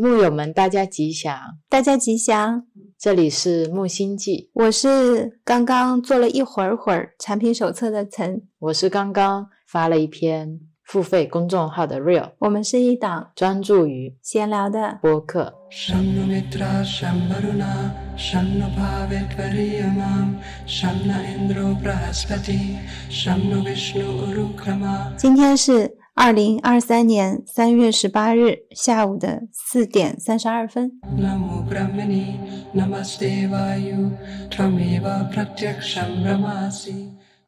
木友们，大家吉祥！大家吉祥！这里是木星记，我是刚刚做了一会儿会儿产品手册的陈，我是刚刚发了一篇付费公众号的 Real，我们是一档专注于闲聊的播客。今天是。二零二三年三月十八日下午的四点三十二分。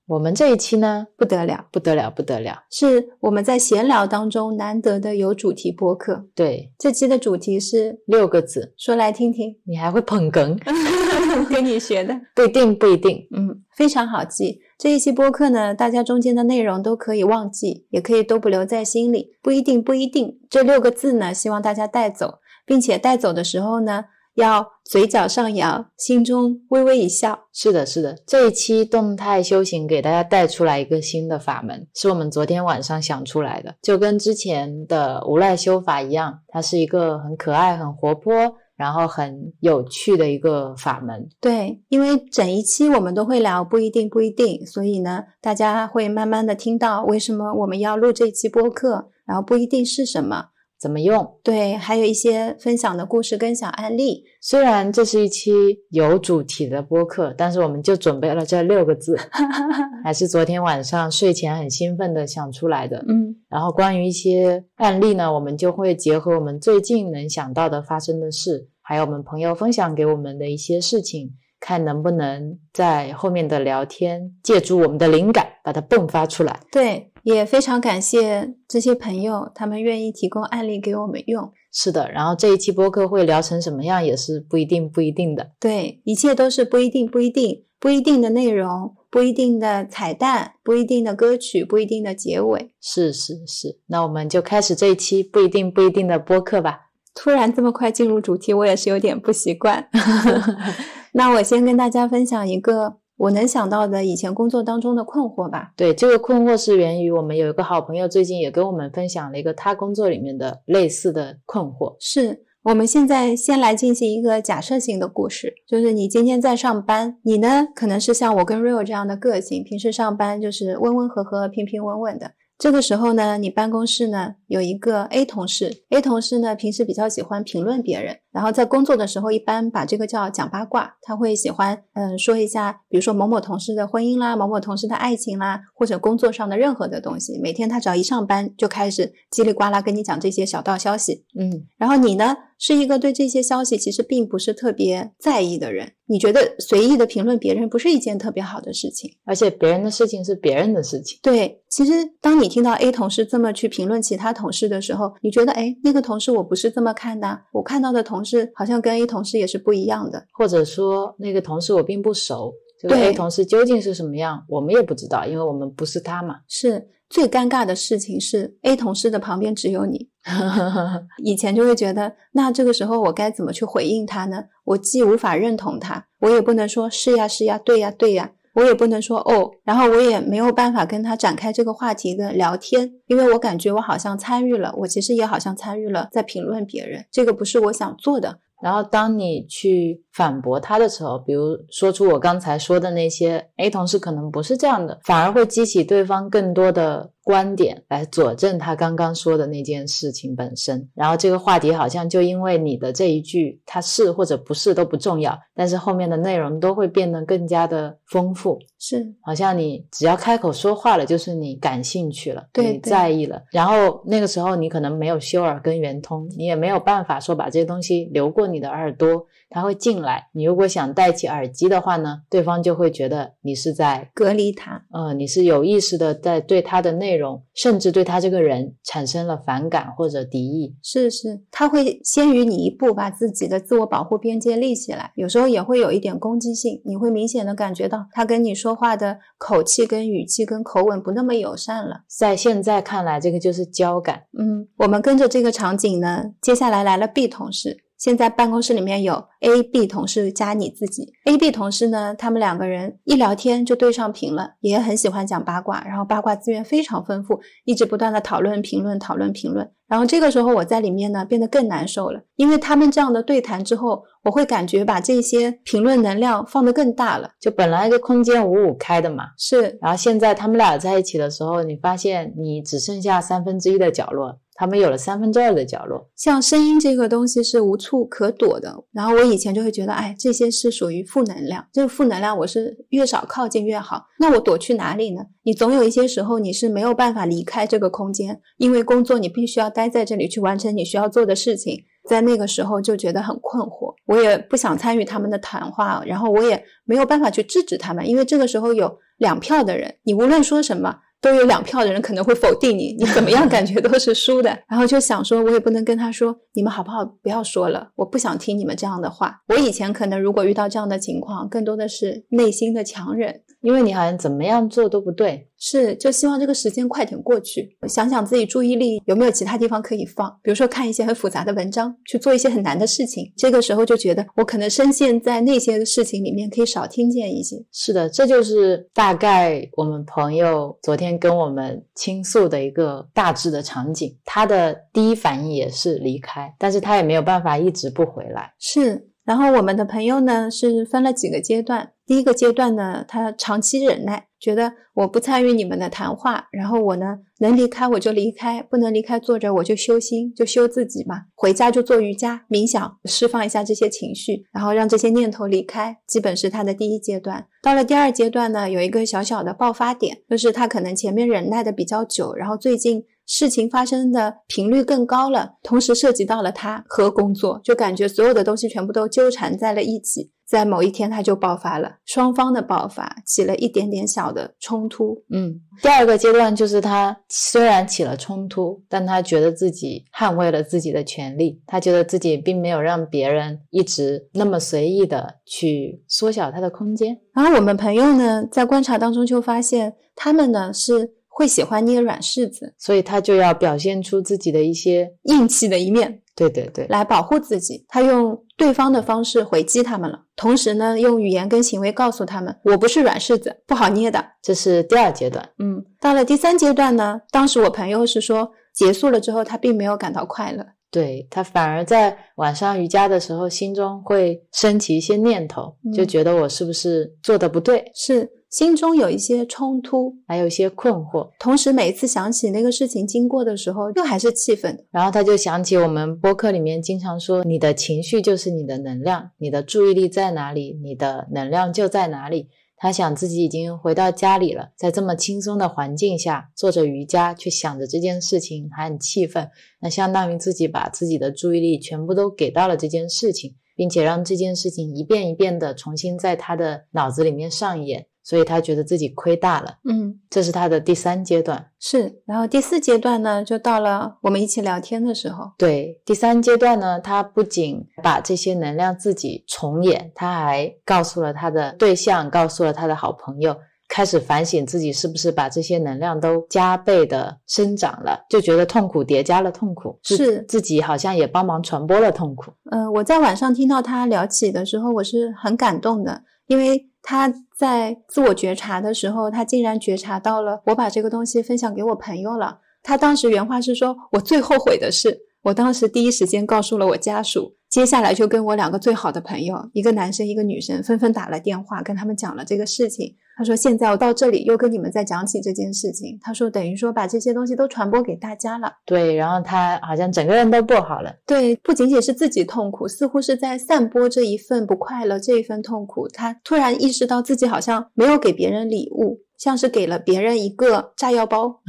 我们这一期呢，不得了，不得了，不得了，是我们在闲聊当中难得的有主题播客。对，这期的主题是六个字，说来听听。你还会捧哏？跟你学的，不一定，不一定。嗯，非常好记。这一期播客呢，大家中间的内容都可以忘记，也可以都不留在心里。不一定，不一定。这六个字呢，希望大家带走，并且带走的时候呢，要嘴角上扬，心中微微一笑。是的，是的。这一期动态修行给大家带出来一个新的法门，是我们昨天晚上想出来的，就跟之前的无赖修法一样，它是一个很可爱、很活泼。然后很有趣的一个法门，对，因为整一期我们都会聊不一定不一定，所以呢，大家会慢慢的听到为什么我们要录这期播客，然后不一定是什么，怎么用，对，还有一些分享的故事跟小案例。虽然这是一期有主题的播客，但是我们就准备了这六个字，还是昨天晚上睡前很兴奋的想出来的。嗯，然后关于一些案例呢，我们就会结合我们最近能想到的发生的事。还有我们朋友分享给我们的一些事情，看能不能在后面的聊天借助我们的灵感把它迸发出来。对，也非常感谢这些朋友，他们愿意提供案例给我们用。是的，然后这一期播客会聊成什么样，也是不一定不一定的。对，一切都是不一定不一定不一定的内容，不一定的彩蛋，不一定的歌曲，不一定的结尾。是是是，那我们就开始这一期不一定不一定的播客吧。突然这么快进入主题，我也是有点不习惯。那我先跟大家分享一个我能想到的以前工作当中的困惑吧。对，这个困惑是源于我们有一个好朋友最近也跟我们分享了一个他工作里面的类似的困惑。是我们现在先来进行一个假设性的故事，就是你今天在上班，你呢可能是像我跟 Real 这样的个性，平时上班就是温温和和、平平稳稳的。这个时候呢，你办公室呢有一个 A 同事，A 同事呢平时比较喜欢评论别人，然后在工作的时候一般把这个叫讲八卦，他会喜欢嗯说一下，比如说某某同事的婚姻啦，某某同事的爱情啦，或者工作上的任何的东西，每天他只要一上班就开始叽里呱啦跟你讲这些小道消息，嗯，然后你呢？是一个对这些消息其实并不是特别在意的人，你觉得随意的评论别人不是一件特别好的事情，而且别人的事情是别人的事情。对，其实当你听到 A 同事这么去评论其他同事的时候，你觉得哎，那个同事我不是这么看的，我看到的同事好像跟 A 同事也是不一样的，或者说那个同事我并不熟，这个 A 同事究竟是什么样，我们也不知道，因为我们不是他嘛。是最尴尬的事情是 A 同事的旁边只有你。以前就会觉得，那这个时候我该怎么去回应他呢？我既无法认同他，我也不能说是呀是呀，对呀对呀，我也不能说哦，然后我也没有办法跟他展开这个话题的聊天，因为我感觉我好像参与了，我其实也好像参与了在评论别人，这个不是我想做的。然后当你去反驳他的时候，比如说出我刚才说的那些，A 同事可能不是这样的，反而会激起对方更多的。观点来佐证他刚刚说的那件事情本身，然后这个话题好像就因为你的这一句，他是或者不是都不重要，但是后面的内容都会变得更加的丰富。是，好像你只要开口说话了，就是你感兴趣了，对，你在意了。然后那个时候你可能没有修耳根圆通，你也没有办法说把这些东西流过你的耳朵。他会进来，你如果想戴起耳机的话呢，对方就会觉得你是在隔离他，呃，你是有意识的在对他的内容，甚至对他这个人产生了反感或者敌意。是是，他会先于你一步把自己的自我保护边界立起来，有时候也会有一点攻击性，你会明显的感觉到他跟你说话的口气、跟语气、跟口吻不那么友善了。在现在看来，这个就是交感。嗯，我们跟着这个场景呢，接下来来了 B 同事。现在办公室里面有 A、B 同事加你自己。A、B 同事呢，他们两个人一聊天就对上屏了，也很喜欢讲八卦，然后八卦资源非常丰富，一直不断的讨论、评论、讨论、评论。然后这个时候我在里面呢变得更难受了，因为他们这样的对谈之后，我会感觉把这些评论能量放得更大了。就本来这空间五五开的嘛，是，然后现在他们俩在一起的时候，你发现你只剩下三分之一的角落。他们有了三分之二的角落，像声音这个东西是无处可躲的。然后我以前就会觉得，哎，这些是属于负能量，这个负能量我是越少靠近越好。那我躲去哪里呢？你总有一些时候你是没有办法离开这个空间，因为工作你必须要待在这里去完成你需要做的事情。在那个时候就觉得很困惑，我也不想参与他们的谈话，然后我也没有办法去制止他们，因为这个时候有两票的人，你无论说什么。都有两票的人可能会否定你，你怎么样感觉都是输的。然后就想说，我也不能跟他说，你们好不好？不要说了，我不想听你们这样的话。我以前可能如果遇到这样的情况，更多的是内心的强忍，因为你好像怎么样做都不对。是，就希望这个时间快点过去，想想自己注意力有没有其他地方可以放，比如说看一些很复杂的文章，去做一些很难的事情。这个时候就觉得我可能深陷在那些事情里面，可以少听见一些。是的，这就是大概我们朋友昨天跟我们倾诉的一个大致的场景。他的第一反应也是离开，但是他也没有办法一直不回来。是。然后我们的朋友呢是分了几个阶段，第一个阶段呢，他长期忍耐，觉得我不参与你们的谈话，然后我呢能离开我就离开，不能离开坐着我就修心，就修自己嘛，回家就做瑜伽、冥想，释放一下这些情绪，然后让这些念头离开，基本是他的第一阶段。到了第二阶段呢，有一个小小的爆发点，就是他可能前面忍耐的比较久，然后最近。事情发生的频率更高了，同时涉及到了他和工作，就感觉所有的东西全部都纠缠在了一起。在某一天，他就爆发了，双方的爆发起了一点点小的冲突。嗯，第二个阶段就是他虽然起了冲突，但他觉得自己捍卫了自己的权利，他觉得自己并没有让别人一直那么随意的去缩小他的空间。然后我们朋友呢，在观察当中就发现，他们呢是。会喜欢捏软柿子，所以他就要表现出自己的一些硬气的一面。对对对，来保护自己。他用对方的方式回击他们了，同时呢，用语言跟行为告诉他们：“我不是软柿子，不好捏的。”这是第二阶段。嗯，到了第三阶段呢，当时我朋友是说，结束了之后，他并没有感到快乐。对他反而在晚上瑜伽的时候，心中会升起一些念头，就觉得我是不是做的不对？是。心中有一些冲突，还有一些困惑，同时每一次想起那个事情经过的时候，又还是气愤。然后他就想起我们播客里面经常说，你的情绪就是你的能量，你的注意力在哪里，你的能量就在哪里。他想自己已经回到家里了，在这么轻松的环境下做着瑜伽，却想着这件事情，还很气愤。那相当于自己把自己的注意力全部都给到了这件事情，并且让这件事情一遍一遍的重新在他的脑子里面上演。所以他觉得自己亏大了，嗯，这是他的第三阶段，是。然后第四阶段呢，就到了我们一起聊天的时候。对，第三阶段呢，他不仅把这些能量自己重演，他还告诉了他的对象，告诉了他的好朋友，开始反省自己是不是把这些能量都加倍的生长了，就觉得痛苦叠加了痛苦，是自己好像也帮忙传播了痛苦。嗯，我在晚上听到他聊起的时候，我是很感动的，因为。他在自我觉察的时候，他竟然觉察到了我把这个东西分享给我朋友了。他当时原话是说：“我最后悔的是，我当时第一时间告诉了我家属。”接下来就跟我两个最好的朋友，一个男生一个女生，纷纷打了电话，跟他们讲了这个事情。他说：“现在我到这里又跟你们再讲起这件事情。”他说：“等于说把这些东西都传播给大家了。”对，然后他好像整个人都不好了。对，不仅仅是自己痛苦，似乎是在散播这一份不快乐，这一份痛苦。他突然意识到自己好像没有给别人礼物。像是给了别人一个炸药包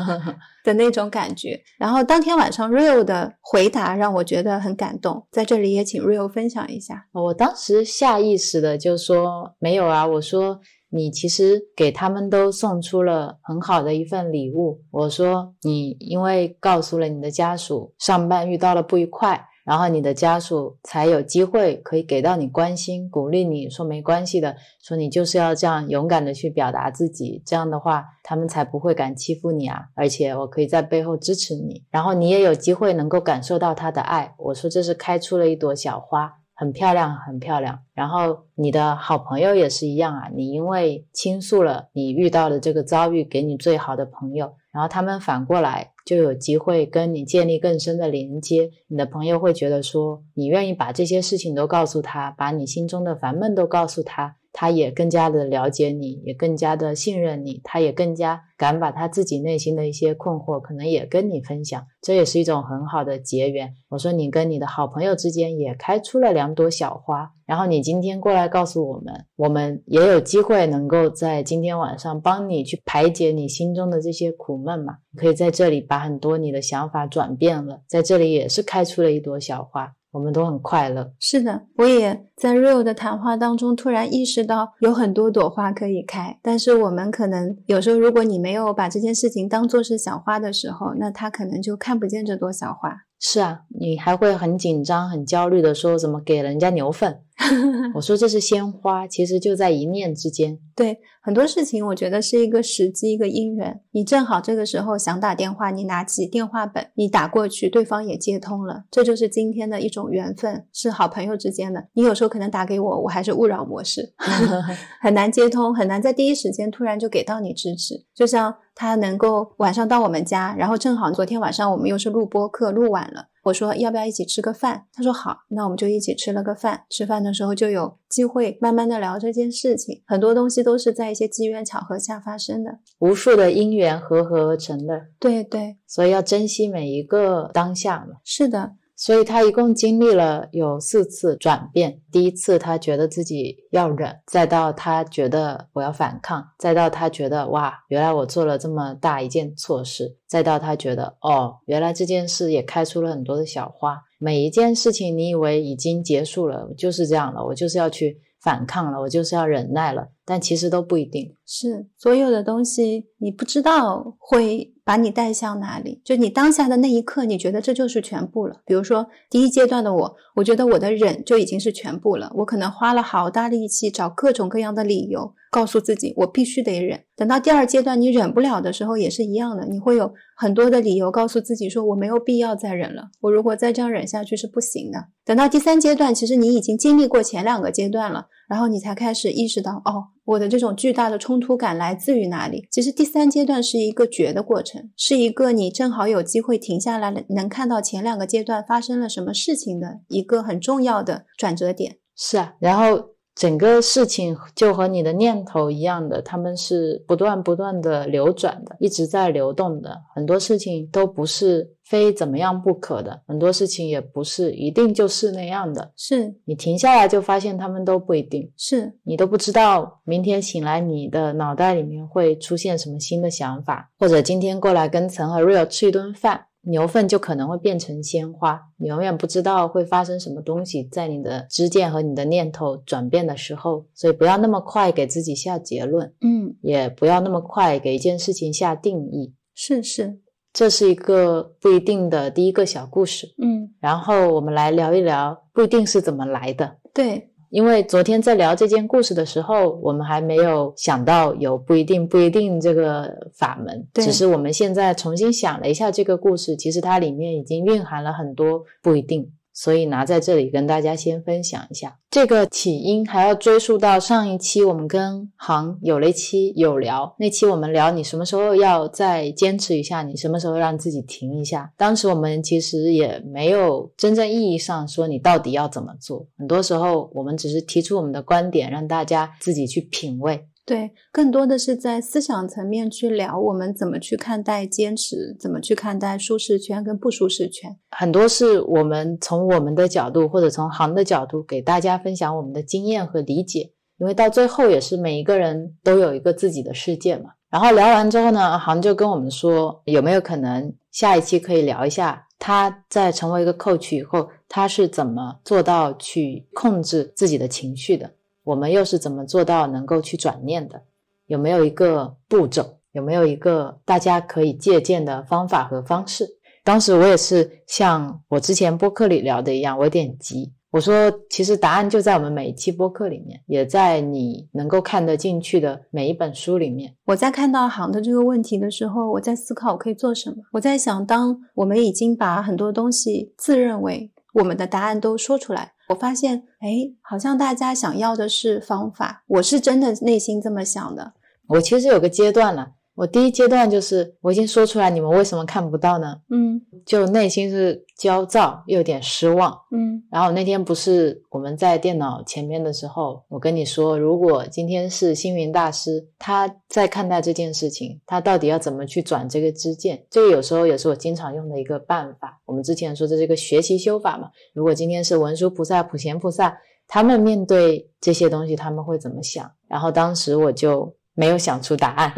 的那种感觉，然后当天晚上 Rio 的回答让我觉得很感动，在这里也请 Rio 分享一下。我当时下意识的就说没有啊，我说你其实给他们都送出了很好的一份礼物。我说你因为告诉了你的家属上班遇到了不愉快。然后你的家属才有机会可以给到你关心、鼓励你说没关系的，说你就是要这样勇敢的去表达自己，这样的话他们才不会敢欺负你啊，而且我可以在背后支持你，然后你也有机会能够感受到他的爱。我说这是开出了一朵小花。很漂亮，很漂亮。然后你的好朋友也是一样啊，你因为倾诉了你遇到的这个遭遇给你最好的朋友，然后他们反过来就有机会跟你建立更深的连接。你的朋友会觉得说，你愿意把这些事情都告诉他，把你心中的烦闷都告诉他。他也更加的了解你，也更加的信任你，他也更加敢把他自己内心的一些困惑，可能也跟你分享，这也是一种很好的结缘。我说你跟你的好朋友之间也开出了两朵小花，然后你今天过来告诉我们，我们也有机会能够在今天晚上帮你去排解你心中的这些苦闷嘛？可以在这里把很多你的想法转变了，在这里也是开出了一朵小花。我们都很快乐。是的，我也在 Real 的谈话当中突然意识到，有很多朵花可以开。但是我们可能有时候，如果你没有把这件事情当做是小花的时候，那他可能就看不见这朵小花。是啊，你还会很紧张、很焦虑的说怎么给人家牛粪？我说这是鲜花，其实就在一念之间。对很多事情，我觉得是一个时机，一个因缘。你正好这个时候想打电话，你拿起电话本，你打过去，对方也接通了，这就是今天的一种缘分，是好朋友之间的。你有时候可能打给我，我还是勿扰模式，很难接通，很难在第一时间突然就给到你支持。就像他能够晚上到我们家，然后正好昨天晚上我们又是录播课，录晚了。我说要不要一起吃个饭？他说好，那我们就一起吃了个饭。吃饭的时候就有机会慢慢的聊这件事情，很多东西都是在一些机缘巧合下发生的，无数的因缘和合而成的。对对，所以要珍惜每一个当下嘛。是的。所以他一共经历了有四次转变。第一次，他觉得自己要忍；再到他觉得我要反抗；再到他觉得哇，原来我做了这么大一件错事；再到他觉得哦，原来这件事也开出了很多的小花。每一件事情，你以为已经结束了，就是这样了，我就是要去反抗了，我就是要忍耐了，但其实都不一定是所有的东西，你不知道会。把你带向哪里？就你当下的那一刻，你觉得这就是全部了。比如说第一阶段的我，我觉得我的忍就已经是全部了。我可能花了好大力气找各种各样的理由，告诉自己我必须得忍。等到第二阶段你忍不了的时候，也是一样的，你会有很多的理由告诉自己说我没有必要再忍了。我如果再这样忍下去是不行的。等到第三阶段，其实你已经经历过前两个阶段了。然后你才开始意识到，哦，我的这种巨大的冲突感来自于哪里？其实第三阶段是一个觉的过程，是一个你正好有机会停下来，能看到前两个阶段发生了什么事情的一个很重要的转折点。是啊，然后。整个事情就和你的念头一样的，他们是不断不断的流转的，一直在流动的。很多事情都不是非怎么样不可的，很多事情也不是一定就是那样的。是你停下来就发现他们都不一定是你都不知道，明天醒来你的脑袋里面会出现什么新的想法，或者今天过来跟陈和 Real 吃一顿饭。牛粪就可能会变成鲜花，你永远不知道会发生什么东西在你的知见和你的念头转变的时候，所以不要那么快给自己下结论，嗯，也不要那么快给一件事情下定义。是是，这是一个不一定的第一个小故事，嗯，然后我们来聊一聊不一定是怎么来的，对。因为昨天在聊这件故事的时候，我们还没有想到有不一定不一定这个法门，只是我们现在重新想了一下这个故事，其实它里面已经蕴含了很多不一定。所以拿在这里跟大家先分享一下，这个起因还要追溯到上一期我们跟行有了一期有聊，那期我们聊你什么时候要再坚持一下，你什么时候让自己停一下。当时我们其实也没有真正意义上说你到底要怎么做，很多时候我们只是提出我们的观点，让大家自己去品味。对，更多的是在思想层面去聊，我们怎么去看待坚持，怎么去看待舒适圈跟不舒适圈。很多是我们从我们的角度，或者从行的角度，给大家分享我们的经验和理解。因为到最后也是每一个人都有一个自己的世界嘛。然后聊完之后呢，行就跟我们说，有没有可能下一期可以聊一下他在成为一个 coach 以后，他是怎么做到去控制自己的情绪的。我们又是怎么做到能够去转念的？有没有一个步骤？有没有一个大家可以借鉴的方法和方式？当时我也是像我之前播客里聊的一样，我有点急。我说，其实答案就在我们每一期播客里面，也在你能够看得进去的每一本书里面。我在看到行的这个问题的时候，我在思考我可以做什么。我在想，当我们已经把很多东西自认为我们的答案都说出来，我发现，哎，好像大家想要的是方法。我是真的内心这么想的。我其实有个阶段了。我第一阶段就是我已经说出来，你们为什么看不到呢？嗯，就内心是焦躁又有点失望。嗯，然后那天不是我们在电脑前面的时候，我跟你说，如果今天是星云大师他在看待这件事情，他到底要怎么去转这个支箭？这个有时候也是我经常用的一个办法。我们之前说这是一个学习修法嘛。如果今天是文殊菩萨、普贤菩萨，他们面对这些东西，他们会怎么想？然后当时我就。没有想出答案，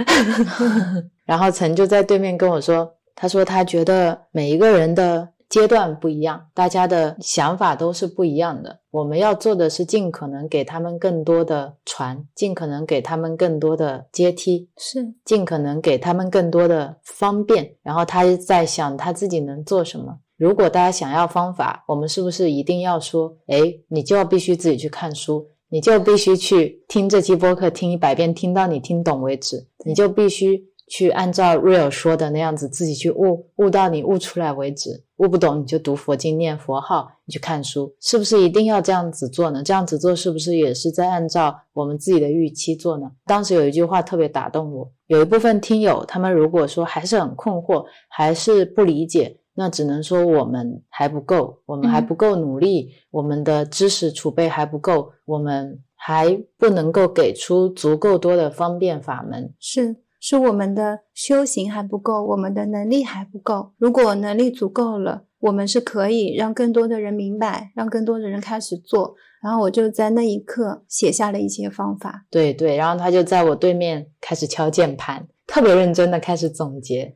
然后陈就在对面跟我说：“他说他觉得每一个人的阶段不一样，大家的想法都是不一样的。我们要做的是尽可能给他们更多的船，尽可能给他们更多的阶梯，是尽可能给他们更多的方便。然后他在想他自己能做什么。如果大家想要方法，我们是不是一定要说，哎，你就要必须自己去看书？”你就必须去听这期播客，听一百遍，听到你听懂为止。你就必须去按照 Real 说的那样子，自己去悟，悟到你悟出来为止。悟不懂，你就读佛经、念佛号，你去看书，是不是一定要这样子做呢？这样子做是不是也是在按照我们自己的预期做呢？当时有一句话特别打动我，有一部分听友他们如果说还是很困惑，还是不理解。那只能说我们还不够，我们还不够努力，我们的知识储备还不够，我们还不能够给出足够多的方便法门。是，是我们的修行还不够，我们的能力还不够。如果能力足够了，我们是可以让更多的人明白，让更多的人开始做。然后我就在那一刻写下了一些方法。对对，然后他就在我对面开始敲键盘，特别认真的开始总结。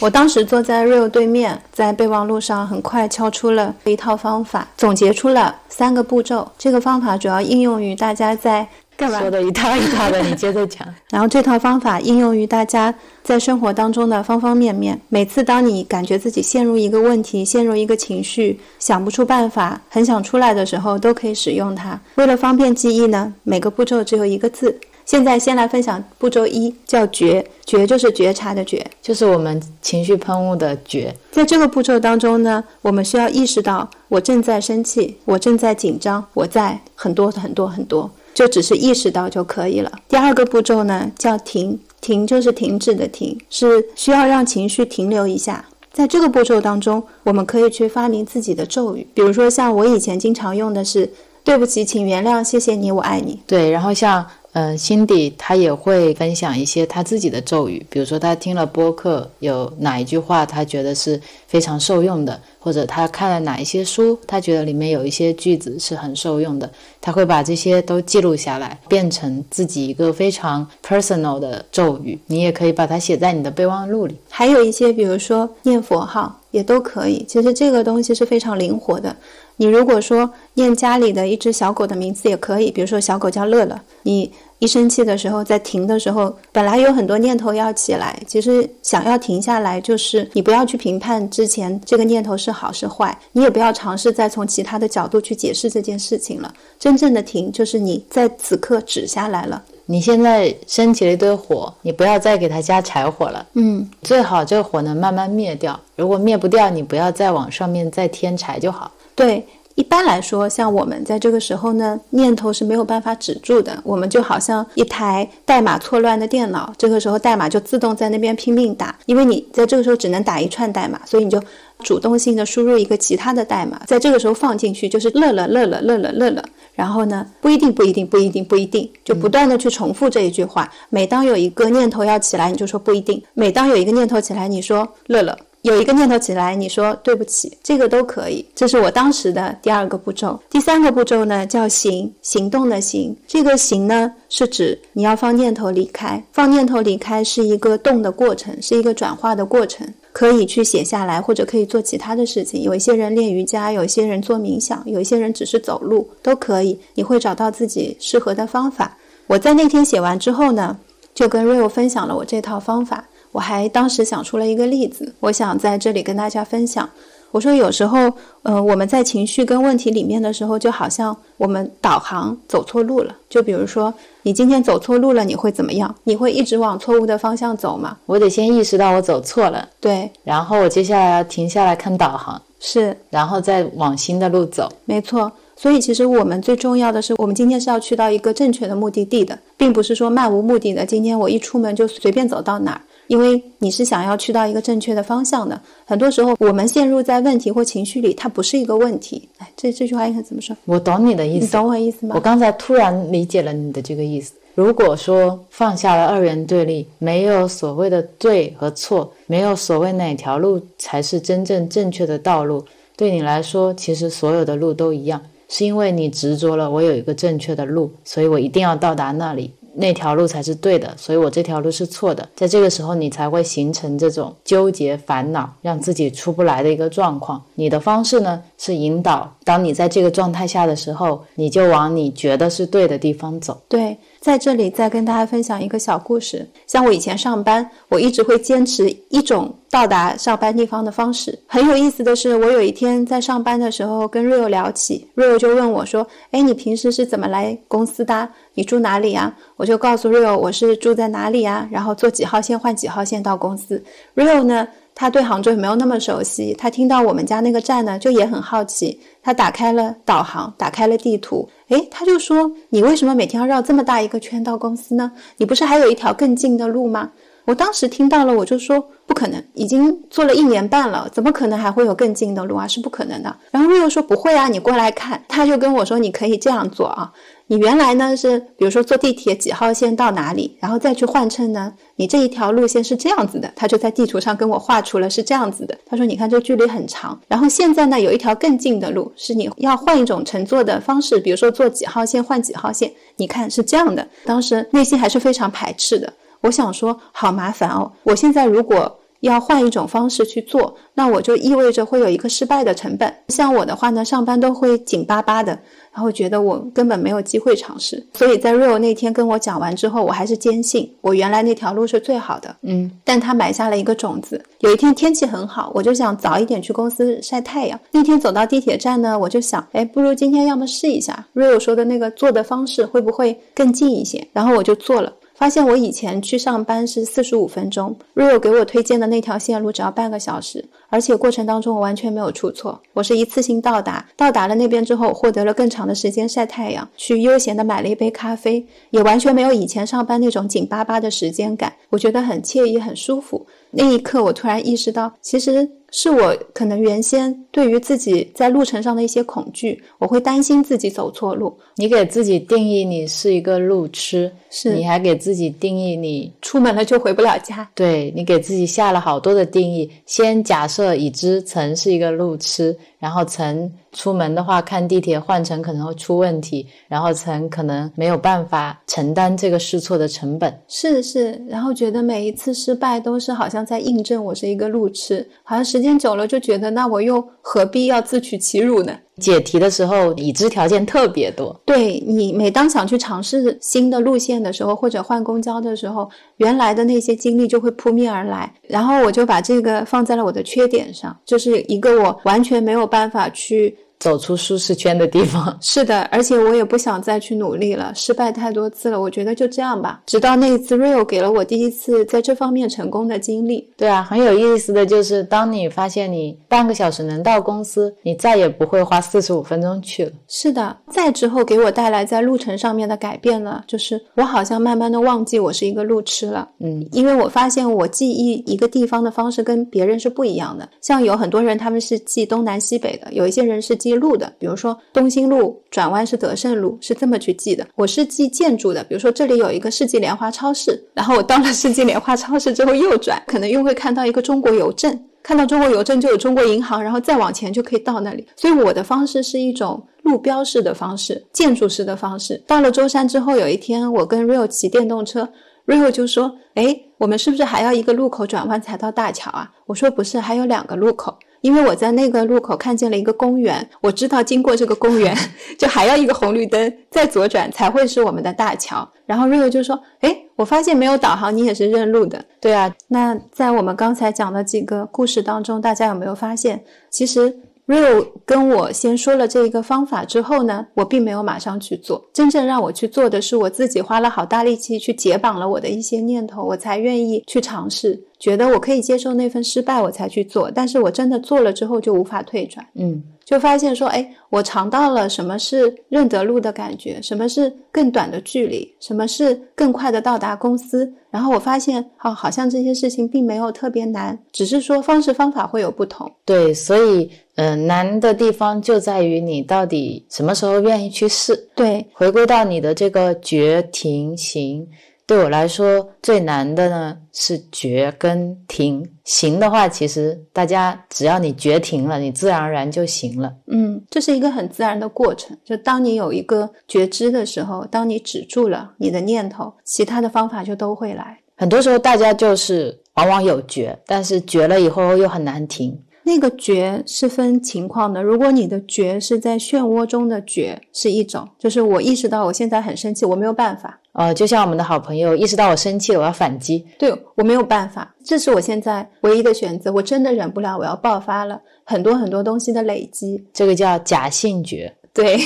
我当时坐在 Real 对面，在备忘录上很快敲出了一套方法，总结出了三个步骤。这个方法主要应用于大家在干嘛？说的一套一套的，你接着讲。然后这套方法应用于大家在生活当中的方方面面。每次当你感觉自己陷入一个问题、陷入一个情绪，想不出办法，很想出来的时候，都可以使用它。为了方便记忆呢，每个步骤只有一个字。现在先来分享步骤一，叫觉，觉就是觉察的觉，就是我们情绪喷雾的觉。在这个步骤当中呢，我们需要意识到我正在生气，我正在紧张，我在很多很多很多，就只是意识到就可以了。第二个步骤呢，叫停，停就是停止的停，是需要让情绪停留一下。在这个步骤当中，我们可以去发明自己的咒语，比如说像我以前经常用的是“对不起，请原谅，谢谢你，我爱你”。对，然后像。嗯，辛迪他也会分享一些他自己的咒语，比如说他听了播客有哪一句话他觉得是非常受用的，或者他看了哪一些书，他觉得里面有一些句子是很受用的，他会把这些都记录下来，变成自己一个非常 personal 的咒语。你也可以把它写在你的备忘录里。还有一些，比如说念佛号也都可以。其实这个东西是非常灵活的。你如果说念家里的一只小狗的名字也可以，比如说小狗叫乐乐，你。一生气的时候，在停的时候，本来有很多念头要起来，其实想要停下来，就是你不要去评判之前这个念头是好是坏，你也不要尝试再从其他的角度去解释这件事情了。真正的停，就是你在此刻止下来了。你现在升起了一堆火，你不要再给它加柴火了。嗯，最好这个火能慢慢灭掉。如果灭不掉，你不要再往上面再添柴就好。对。一般来说，像我们在这个时候呢，念头是没有办法止住的。我们就好像一台代码错乱的电脑，这个时候代码就自动在那边拼命打，因为你在这个时候只能打一串代码，所以你就主动性的输入一个其他的代码，在这个时候放进去就是乐了乐了乐了乐了。然后呢，不一定不一定不一定不一定，就不断的去重复这一句话。每当有一个念头要起来，你就说不一定；每当有一个念头起来，你说乐了。有一个念头起来，你说对不起，这个都可以。这是我当时的第二个步骤。第三个步骤呢，叫行，行动的行。这个行呢，是指你要放念头离开，放念头离开是一个动的过程，是一个转化的过程。可以去写下来，或者可以做其他的事情。有一些人练瑜伽，有一些人做冥想，有一些人只是走路，都可以。你会找到自己适合的方法。我在那天写完之后呢，就跟 Rio 分享了我这套方法。我还当时想出了一个例子，我想在这里跟大家分享。我说有时候，呃，我们在情绪跟问题里面的时候，就好像我们导航走错路了。就比如说，你今天走错路了，你会怎么样？你会一直往错误的方向走吗？我得先意识到我走错了，对，然后我接下来要停下来看导航，是然后再往新的路走。没错。所以其实我们最重要的是，我们今天是要去到一个正确的目的地的，并不是说漫无目的的。今天我一出门就随便走到哪儿，因为你是想要去到一个正确的方向的。很多时候我们陷入在问题或情绪里，它不是一个问题。哎，这这句话应该怎么说？我懂你的意思，你懂我意思吗？我刚才突然理解了你的这个意思。如果说放下了二元对立，没有所谓的对和错，没有所谓哪条路才是真正正确的道路，对你来说，其实所有的路都一样。是因为你执着了，我有一个正确的路，所以我一定要到达那里，那条路才是对的，所以我这条路是错的。在这个时候，你才会形成这种纠结、烦恼，让自己出不来的一个状况。你的方式呢，是引导，当你在这个状态下的时候，你就往你觉得是对的地方走。对，在这里再跟大家分享一个小故事。像我以前上班，我一直会坚持一种到达上班地方的方式。很有意思的是，我有一天在上班的时候跟瑞欧聊起，瑞欧就问我说：“哎，你平时是怎么来公司的？你住哪里呀？”我就告诉 Rio 我是住在哪里呀，然后坐几号线换几号线到公司。Rio 呢，他对杭州也没有那么熟悉，他听到我们家那个站呢，就也很好奇。他打开了导航，打开了地图，诶，他就说：“你为什么每天要绕这么大一个圈到公司呢？你不是还有一条更近的路吗？”我当时听到了，我就说：“不可能，已经做了一年半了，怎么可能还会有更近的路啊？是不可能的。”然后 Rio 说：“不会啊，你过来看。”他就跟我说：“你可以这样做啊，你原来呢是，比如说坐地铁几号线到哪里，然后再去换乘呢，你这一条路线是这样子的。”他就在地图上跟我画出了是这样子的。他说：“你看这距离很长，然后现在呢有一条更近的路，是你要换一种乘坐的方式，比如说坐几号线换几号线，你看是这样的。”当时内心还是非常排斥的。我想说，好麻烦哦！我现在如果要换一种方式去做，那我就意味着会有一个失败的成本。像我的话呢，上班都会紧巴巴的，然后觉得我根本没有机会尝试。所以在 Rio 那天跟我讲完之后，我还是坚信我原来那条路是最好的。嗯，但他埋下了一个种子。有一天天气很好，我就想早一点去公司晒太阳。那天走到地铁站呢，我就想，哎，不如今天要么试一下 Rio 说的那个做的方式会不会更近一些？然后我就做了。发现我以前去上班是四十五分钟，Rio 给我推荐的那条线路只要半个小时，而且过程当中我完全没有出错。我是一次性到达，到达了那边之后，获得了更长的时间晒太阳，去悠闲的买了一杯咖啡，也完全没有以前上班那种紧巴巴的时间感，我觉得很惬意，很舒服。那一刻，我突然意识到，其实是我可能原先对于自己在路程上的一些恐惧，我会担心自己走错路。你给自己定义你是一个路痴，是你还给自己定义你出门了就回不了家。对你给自己下了好多的定义。先假设已知曾是一个路痴，然后曾出门的话看地铁换乘可能会出问题，然后曾可能没有办法承担这个试错的成本。是是，然后觉得每一次失败都是好像在印证我是一个路痴，好像时间久了就觉得那我又何必要自取其辱呢？解题的时候已知条件特别多，对你每当想去尝试新的路线的时候，或者换公交的时候，原来的那些经历就会扑面而来。然后我就把这个放在了我的缺点上，就是一个我完全没有办法去。走出舒适圈的地方。是的，而且我也不想再去努力了，失败太多次了，我觉得就这样吧。直到那一次 Rio 给了我第一次在这方面成功的经历。对啊，很有意思的就是，当你发现你半个小时能到公司，你再也不会花四十五分钟去了。是的，再之后给我带来在路程上面的改变呢，就是我好像慢慢的忘记我是一个路痴了。嗯，因为我发现我记忆一个地方的方式跟别人是不一样的。像有很多人他们是记东南西北的，有一些人是记记路的，比如说东兴路转弯是德胜路，是这么去记的。我是记建筑的，比如说这里有一个世纪莲花超市，然后我到了世纪莲花超市之后右转，可能又会看到一个中国邮政。看到中国邮政就有中国银行，然后再往前就可以到那里。所以我的方式是一种路标式的方式，建筑式的方式。到了舟山之后，有一天我跟 Rio 骑电动车，Rio 就说：“哎，我们是不是还要一个路口转弯才到大桥啊？”我说：“不是，还有两个路口。”因为我在那个路口看见了一个公园，我知道经过这个公园 就还要一个红绿灯，再左转才会是我们的大桥。然后 Rio 就说：“哎，我发现没有导航，你也是认路的。”对啊，那在我们刚才讲的几个故事当中，大家有没有发现，其实 real 跟我先说了这一个方法之后呢，我并没有马上去做。真正让我去做的是我自己花了好大力气去解绑了我的一些念头，我才愿意去尝试。觉得我可以接受那份失败，我才去做。但是我真的做了之后就无法退转。嗯。就发现说，哎，我尝到了什么是认得路的感觉，什么是更短的距离，什么是更快的到达公司。然后我发现，哦，好像这些事情并没有特别难，只是说方式方法会有不同。对，所以，嗯，难的地方就在于你到底什么时候愿意去试。对，回归到你的这个觉停行。对我来说最难的呢是觉跟停，行的话，其实大家只要你觉停了，你自然而然就行了。嗯，这是一个很自然的过程。就当你有一个觉知的时候，当你止住了你的念头，其他的方法就都会来。很多时候大家就是往往有觉，但是觉了以后又很难停。那个觉是分情况的。如果你的觉是在漩涡中的觉，是一种，就是我意识到我现在很生气，我没有办法。呃，就像我们的好朋友意识到我生气了，我要反击，对我没有办法，这是我现在唯一的选择。我真的忍不了，我要爆发了，很多很多东西的累积，这个叫假性觉。对，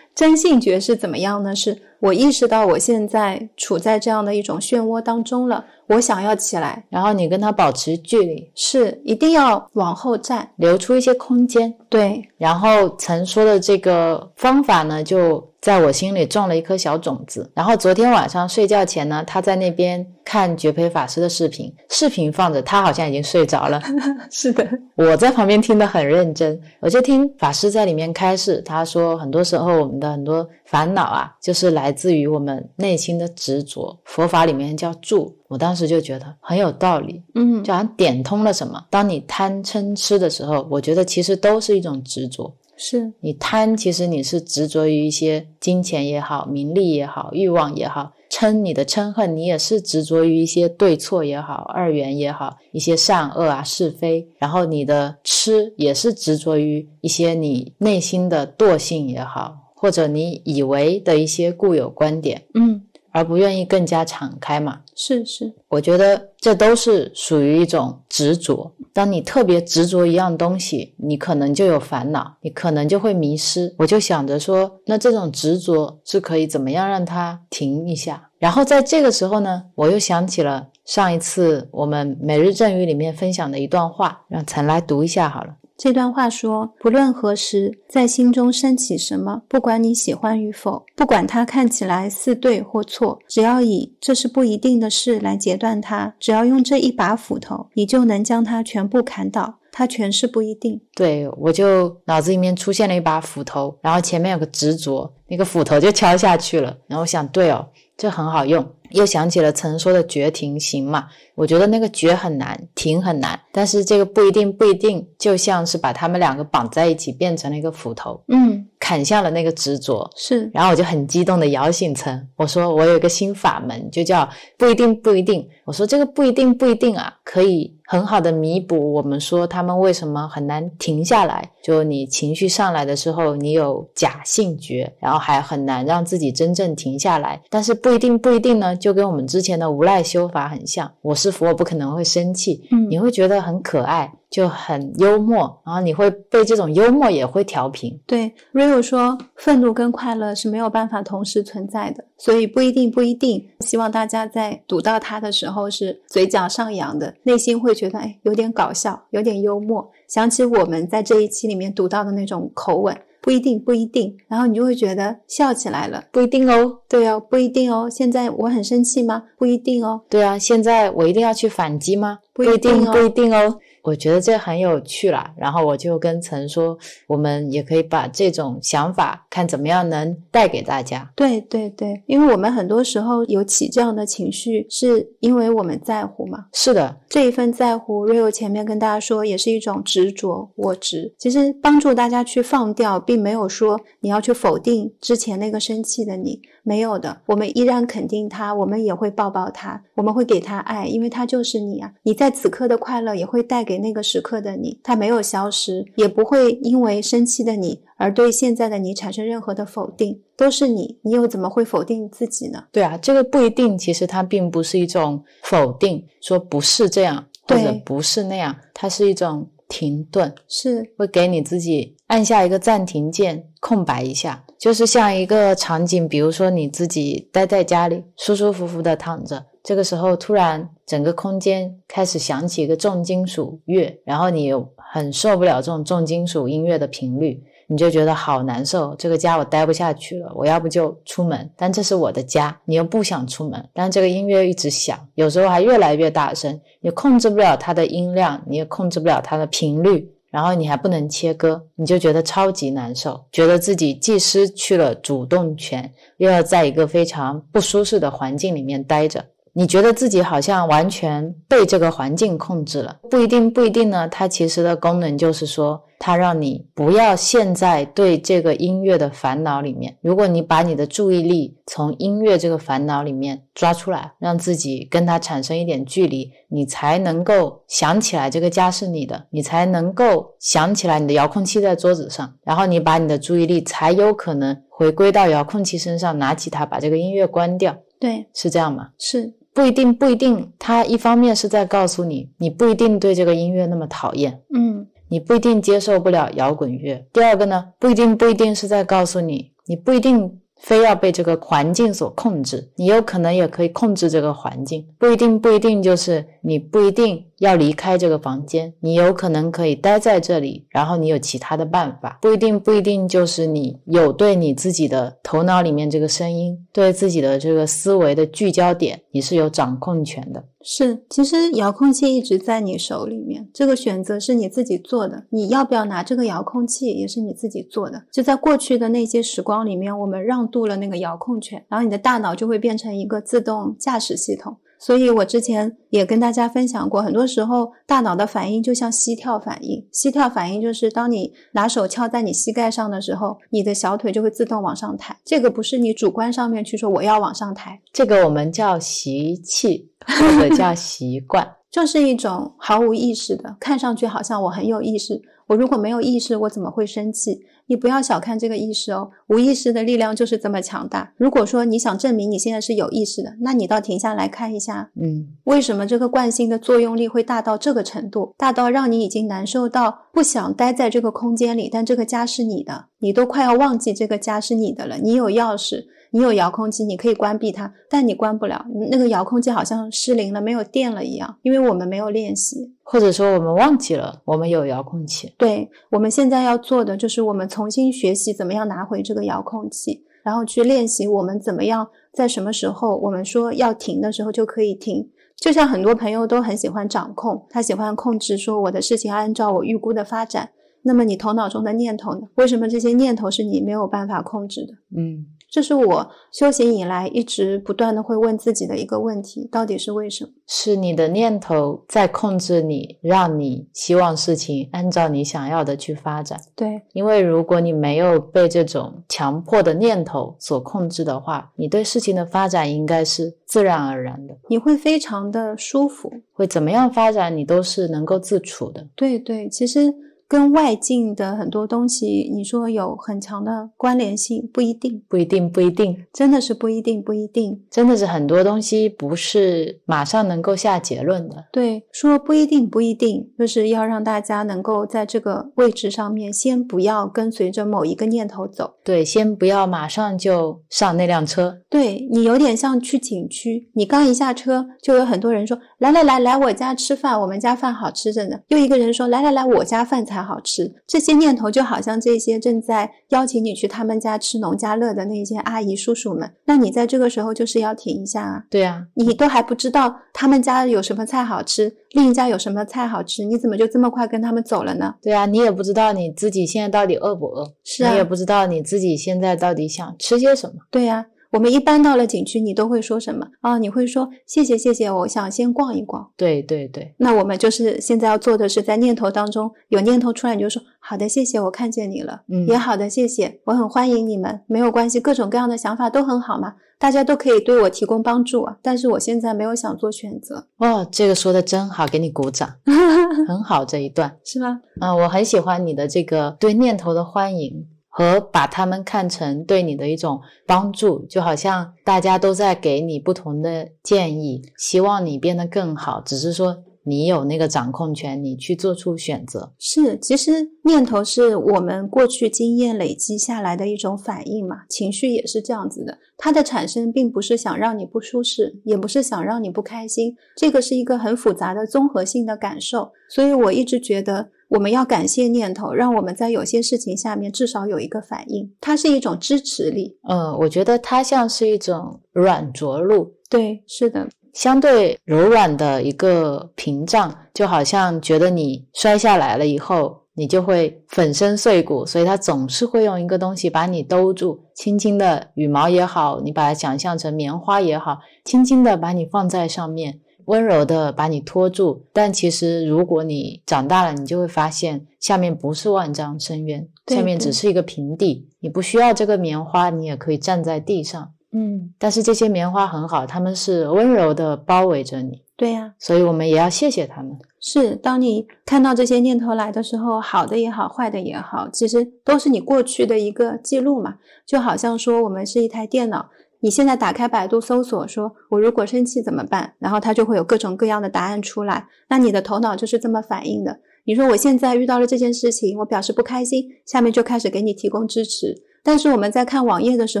真性觉是怎么样呢？是。我意识到我现在处在这样的一种漩涡当中了，我想要起来，然后你跟他保持距离，是一定要往后站，留出一些空间。对，然后曾说的这个方法呢，就在我心里种了一颗小种子。然后昨天晚上睡觉前呢，他在那边看觉培法师的视频，视频放着，他好像已经睡着了。是的，我在旁边听得很认真，我就听法师在里面开示，他说很多时候我们的很多烦恼啊，就是来。来自于我们内心的执着，佛法里面叫住。我当时就觉得很有道理，嗯，就好像点通了什么。当你贪嗔痴的时候，我觉得其实都是一种执着。是你贪，其实你是执着于一些金钱也好、名利也好、欲望也好；嗔，你的嗔恨，你也是执着于一些对错也好、二元也好、一些善恶啊、是非。然后你的痴，也是执着于一些你内心的惰性也好。或者你以为的一些固有观点，嗯，而不愿意更加敞开嘛？是是，我觉得这都是属于一种执着。当你特别执着一样东西，你可能就有烦恼，你可能就会迷失。我就想着说，那这种执着是可以怎么样让它停一下？然后在这个时候呢，我又想起了上一次我们每日赠语里面分享的一段话，让陈来读一下好了。这段话说：不论何时，在心中升起什么，不管你喜欢与否，不管它看起来似对或错，只要以这是不一定的事来截断它，只要用这一把斧头，你就能将它全部砍倒。它全是不一定。对我就脑子里面出现了一把斧头，然后前面有个执着，那个斧头就敲下去了。然后我想，对哦，这很好用。又想起了曾说的绝停行嘛。我觉得那个绝很难，停很难，但是这个不一定不一定，就像是把他们两个绑在一起，变成了一个斧头，嗯，砍下了那个执着，是。然后我就很激动的摇醒曾，我说我有一个新法门，就叫不一定不一定。我说这个不一定不一定啊，可以很好的弥补我们说他们为什么很难停下来。就你情绪上来的时候，你有假性觉，然后还很难让自己真正停下来。但是不一定不一定呢，就跟我们之前的无赖修法很像。我。是佛我不可能会生气，嗯，你会觉得很可爱，就很幽默，然后你会被这种幽默也会调频。对，Rio 说，愤怒跟快乐是没有办法同时存在的，所以不一定不一定。希望大家在读到它的时候是嘴角上扬的，内心会觉得哎有点搞笑，有点幽默，想起我们在这一期里面读到的那种口吻。不一定，不一定，然后你就会觉得笑起来了。不一定哦，对哦，不一定哦。现在我很生气吗？不一定哦。对啊，现在我一定要去反击吗？不一定，哦不一定哦。我觉得这很有趣啦，然后我就跟陈说，我们也可以把这种想法看怎么样能带给大家。对对对，因为我们很多时候有起这样的情绪，是因为我们在乎嘛。是的，这一份在乎，Rio 前面跟大家说，也是一种执着、我执。其实帮助大家去放掉，并没有说你要去否定之前那个生气的你。没有的，我们依然肯定他，我们也会抱抱他，我们会给他爱，因为他就是你啊！你在此刻的快乐也会带给。给那个时刻的你，它没有消失，也不会因为生气的你而对现在的你产生任何的否定，都是你，你又怎么会否定自己呢？对啊，这个不一定，其实它并不是一种否定，说不是这样或者不是那样，它是一种停顿，是会给你自己按下一个暂停键，空白一下，就是像一个场景，比如说你自己待在家里，舒舒服服的躺着。这个时候，突然整个空间开始响起一个重金属乐，然后你又很受不了这种重金属音乐的频率，你就觉得好难受。这个家我待不下去了，我要不就出门。但这是我的家，你又不想出门。但这个音乐一直响，有时候还越来越大声，你控制不了它的音量，你也控制不了它的频率，然后你还不能切割，你就觉得超级难受，觉得自己既失去了主动权，又要在一个非常不舒适的环境里面待着。你觉得自己好像完全被这个环境控制了，不一定，不一定呢。它其实的功能就是说，它让你不要陷在对这个音乐的烦恼里面。如果你把你的注意力从音乐这个烦恼里面抓出来，让自己跟它产生一点距离，你才能够想起来这个家是你的，你才能够想起来你的遥控器在桌子上，然后你把你的注意力才有可能回归到遥控器身上，拿起它，把这个音乐关掉。对，是这样吗？是。不一定，不一定。他一方面是在告诉你，你不一定对这个音乐那么讨厌，嗯，你不一定接受不了摇滚乐。第二个呢，不一定，不一定是在告诉你，你不一定。非要被这个环境所控制，你有可能也可以控制这个环境，不一定不一定就是你不一定要离开这个房间，你有可能可以待在这里，然后你有其他的办法，不一定不一定就是你有对你自己的头脑里面这个声音，对自己的这个思维的聚焦点，你是有掌控权的。是，其实遥控器一直在你手里面，这个选择是你自己做的。你要不要拿这个遥控器，也是你自己做的。就在过去的那些时光里面，我们让渡了那个遥控权，然后你的大脑就会变成一个自动驾驶系统。所以我之前也跟大家分享过，很多时候大脑的反应就像膝跳反应。膝跳反应就是当你拿手敲在你膝盖上的时候，你的小腿就会自动往上抬。这个不是你主观上面去说我要往上抬，这个我们叫习气或者叫 习惯，就是一种毫无意识的，看上去好像我很有意识。我如果没有意识，我怎么会生气？你不要小看这个意识哦，无意识的力量就是这么强大。如果说你想证明你现在是有意识的，那你倒停下来看一下，嗯，为什么这个惯性的作用力会大到这个程度，大到让你已经难受到不想待在这个空间里，但这个家是你的，你都快要忘记这个家是你的了，你有钥匙。你有遥控器，你可以关闭它，但你关不了。那个遥控器好像失灵了，没有电了一样，因为我们没有练习，或者说我们忘记了我们有遥控器。对，我们现在要做的就是我们重新学习怎么样拿回这个遥控器，然后去练习我们怎么样在什么时候我们说要停的时候就可以停。就像很多朋友都很喜欢掌控，他喜欢控制，说我的事情按照我预估的发展。那么你头脑中的念头呢？为什么这些念头是你没有办法控制的？嗯。这是我修行以来一直不断的会问自己的一个问题：到底是为什么？是你的念头在控制你，让你希望事情按照你想要的去发展。对，因为如果你没有被这种强迫的念头所控制的话，你对事情的发展应该是自然而然的，你会非常的舒服，会怎么样发展，你都是能够自处的。对对，其实。跟外境的很多东西，你说有很强的关联性，不一定，不一定，不一定，真的是不一定，不一定，真的是很多东西不是马上能够下结论的。对，说不一定，不一定，就是要让大家能够在这个位置上面，先不要跟随着某一个念头走。对，先不要马上就上那辆车。对你有点像去景区，你刚一下车，就有很多人说：“来来来，来我家吃饭，我们家饭好吃着呢。”又一个人说：“来来来，我家饭才。”好吃，这些念头就好像这些正在邀请你去他们家吃农家乐的那些阿姨叔叔们。那你在这个时候就是要停一下啊！对啊，你都还不知道他们家有什么菜好吃，另一家有什么菜好吃，你怎么就这么快跟他们走了呢？对啊，你也不知道你自己现在到底饿不饿，是啊，你也不知道你自己现在到底想吃些什么。对呀。我们一般到了景区，你都会说什么啊？你会说谢谢谢谢，我想先逛一逛。对对对，那我们就是现在要做的是，在念头当中有念头出来，你就说好的，谢谢，我看见你了，嗯也好的，谢谢，我很欢迎你们，没有关系，各种各样的想法都很好嘛，大家都可以对我提供帮助啊。但是我现在没有想做选择，哦，这个说的真好，给你鼓掌，很好这一段。是吗？嗯，我很喜欢你的这个对念头的欢迎和把他们看成对你的一种帮助，就好像大家都在给你不同的建议，希望你变得更好，只是说你有那个掌控权，你去做出选择。是，其实念头是我们过去经验累积下来的一种反应嘛，情绪也是这样子的。它的产生并不是想让你不舒适，也不是想让你不开心，这个是一个很复杂的综合性的感受。所以我一直觉得我们要感谢念头，让我们在有些事情下面至少有一个反应，它是一种支持力。嗯，我觉得它像是一种软着陆，对，是的，相对柔软的一个屏障，就好像觉得你摔下来了以后，你就会粉身碎骨，所以它总是会用一个东西把你兜住，轻轻的羽毛也好，你把它想象成棉花也好，轻轻的把你放在上面，温柔的把你拖住。但其实如果你长大了，你就会发现下面不是万丈深渊，对下面只是一个平地，你不需要这个棉花，你也可以站在地上。嗯，但是这些棉花很好，它们是温柔的包围着你，对呀、所以我们也要谢谢他们。是，当你看到这些念头来的时候，好的也好，坏的也好，其实都是你过去的一个记录嘛。就好像说，我们是一台电脑，你现在打开百度搜索，说我如果生气怎么办，然后它就会有各种各样的答案出来。那你的头脑就是这么反应的。你说我现在遇到了这件事情，我表示不开心，下面就开始给你提供支持。但是我们在看网页的时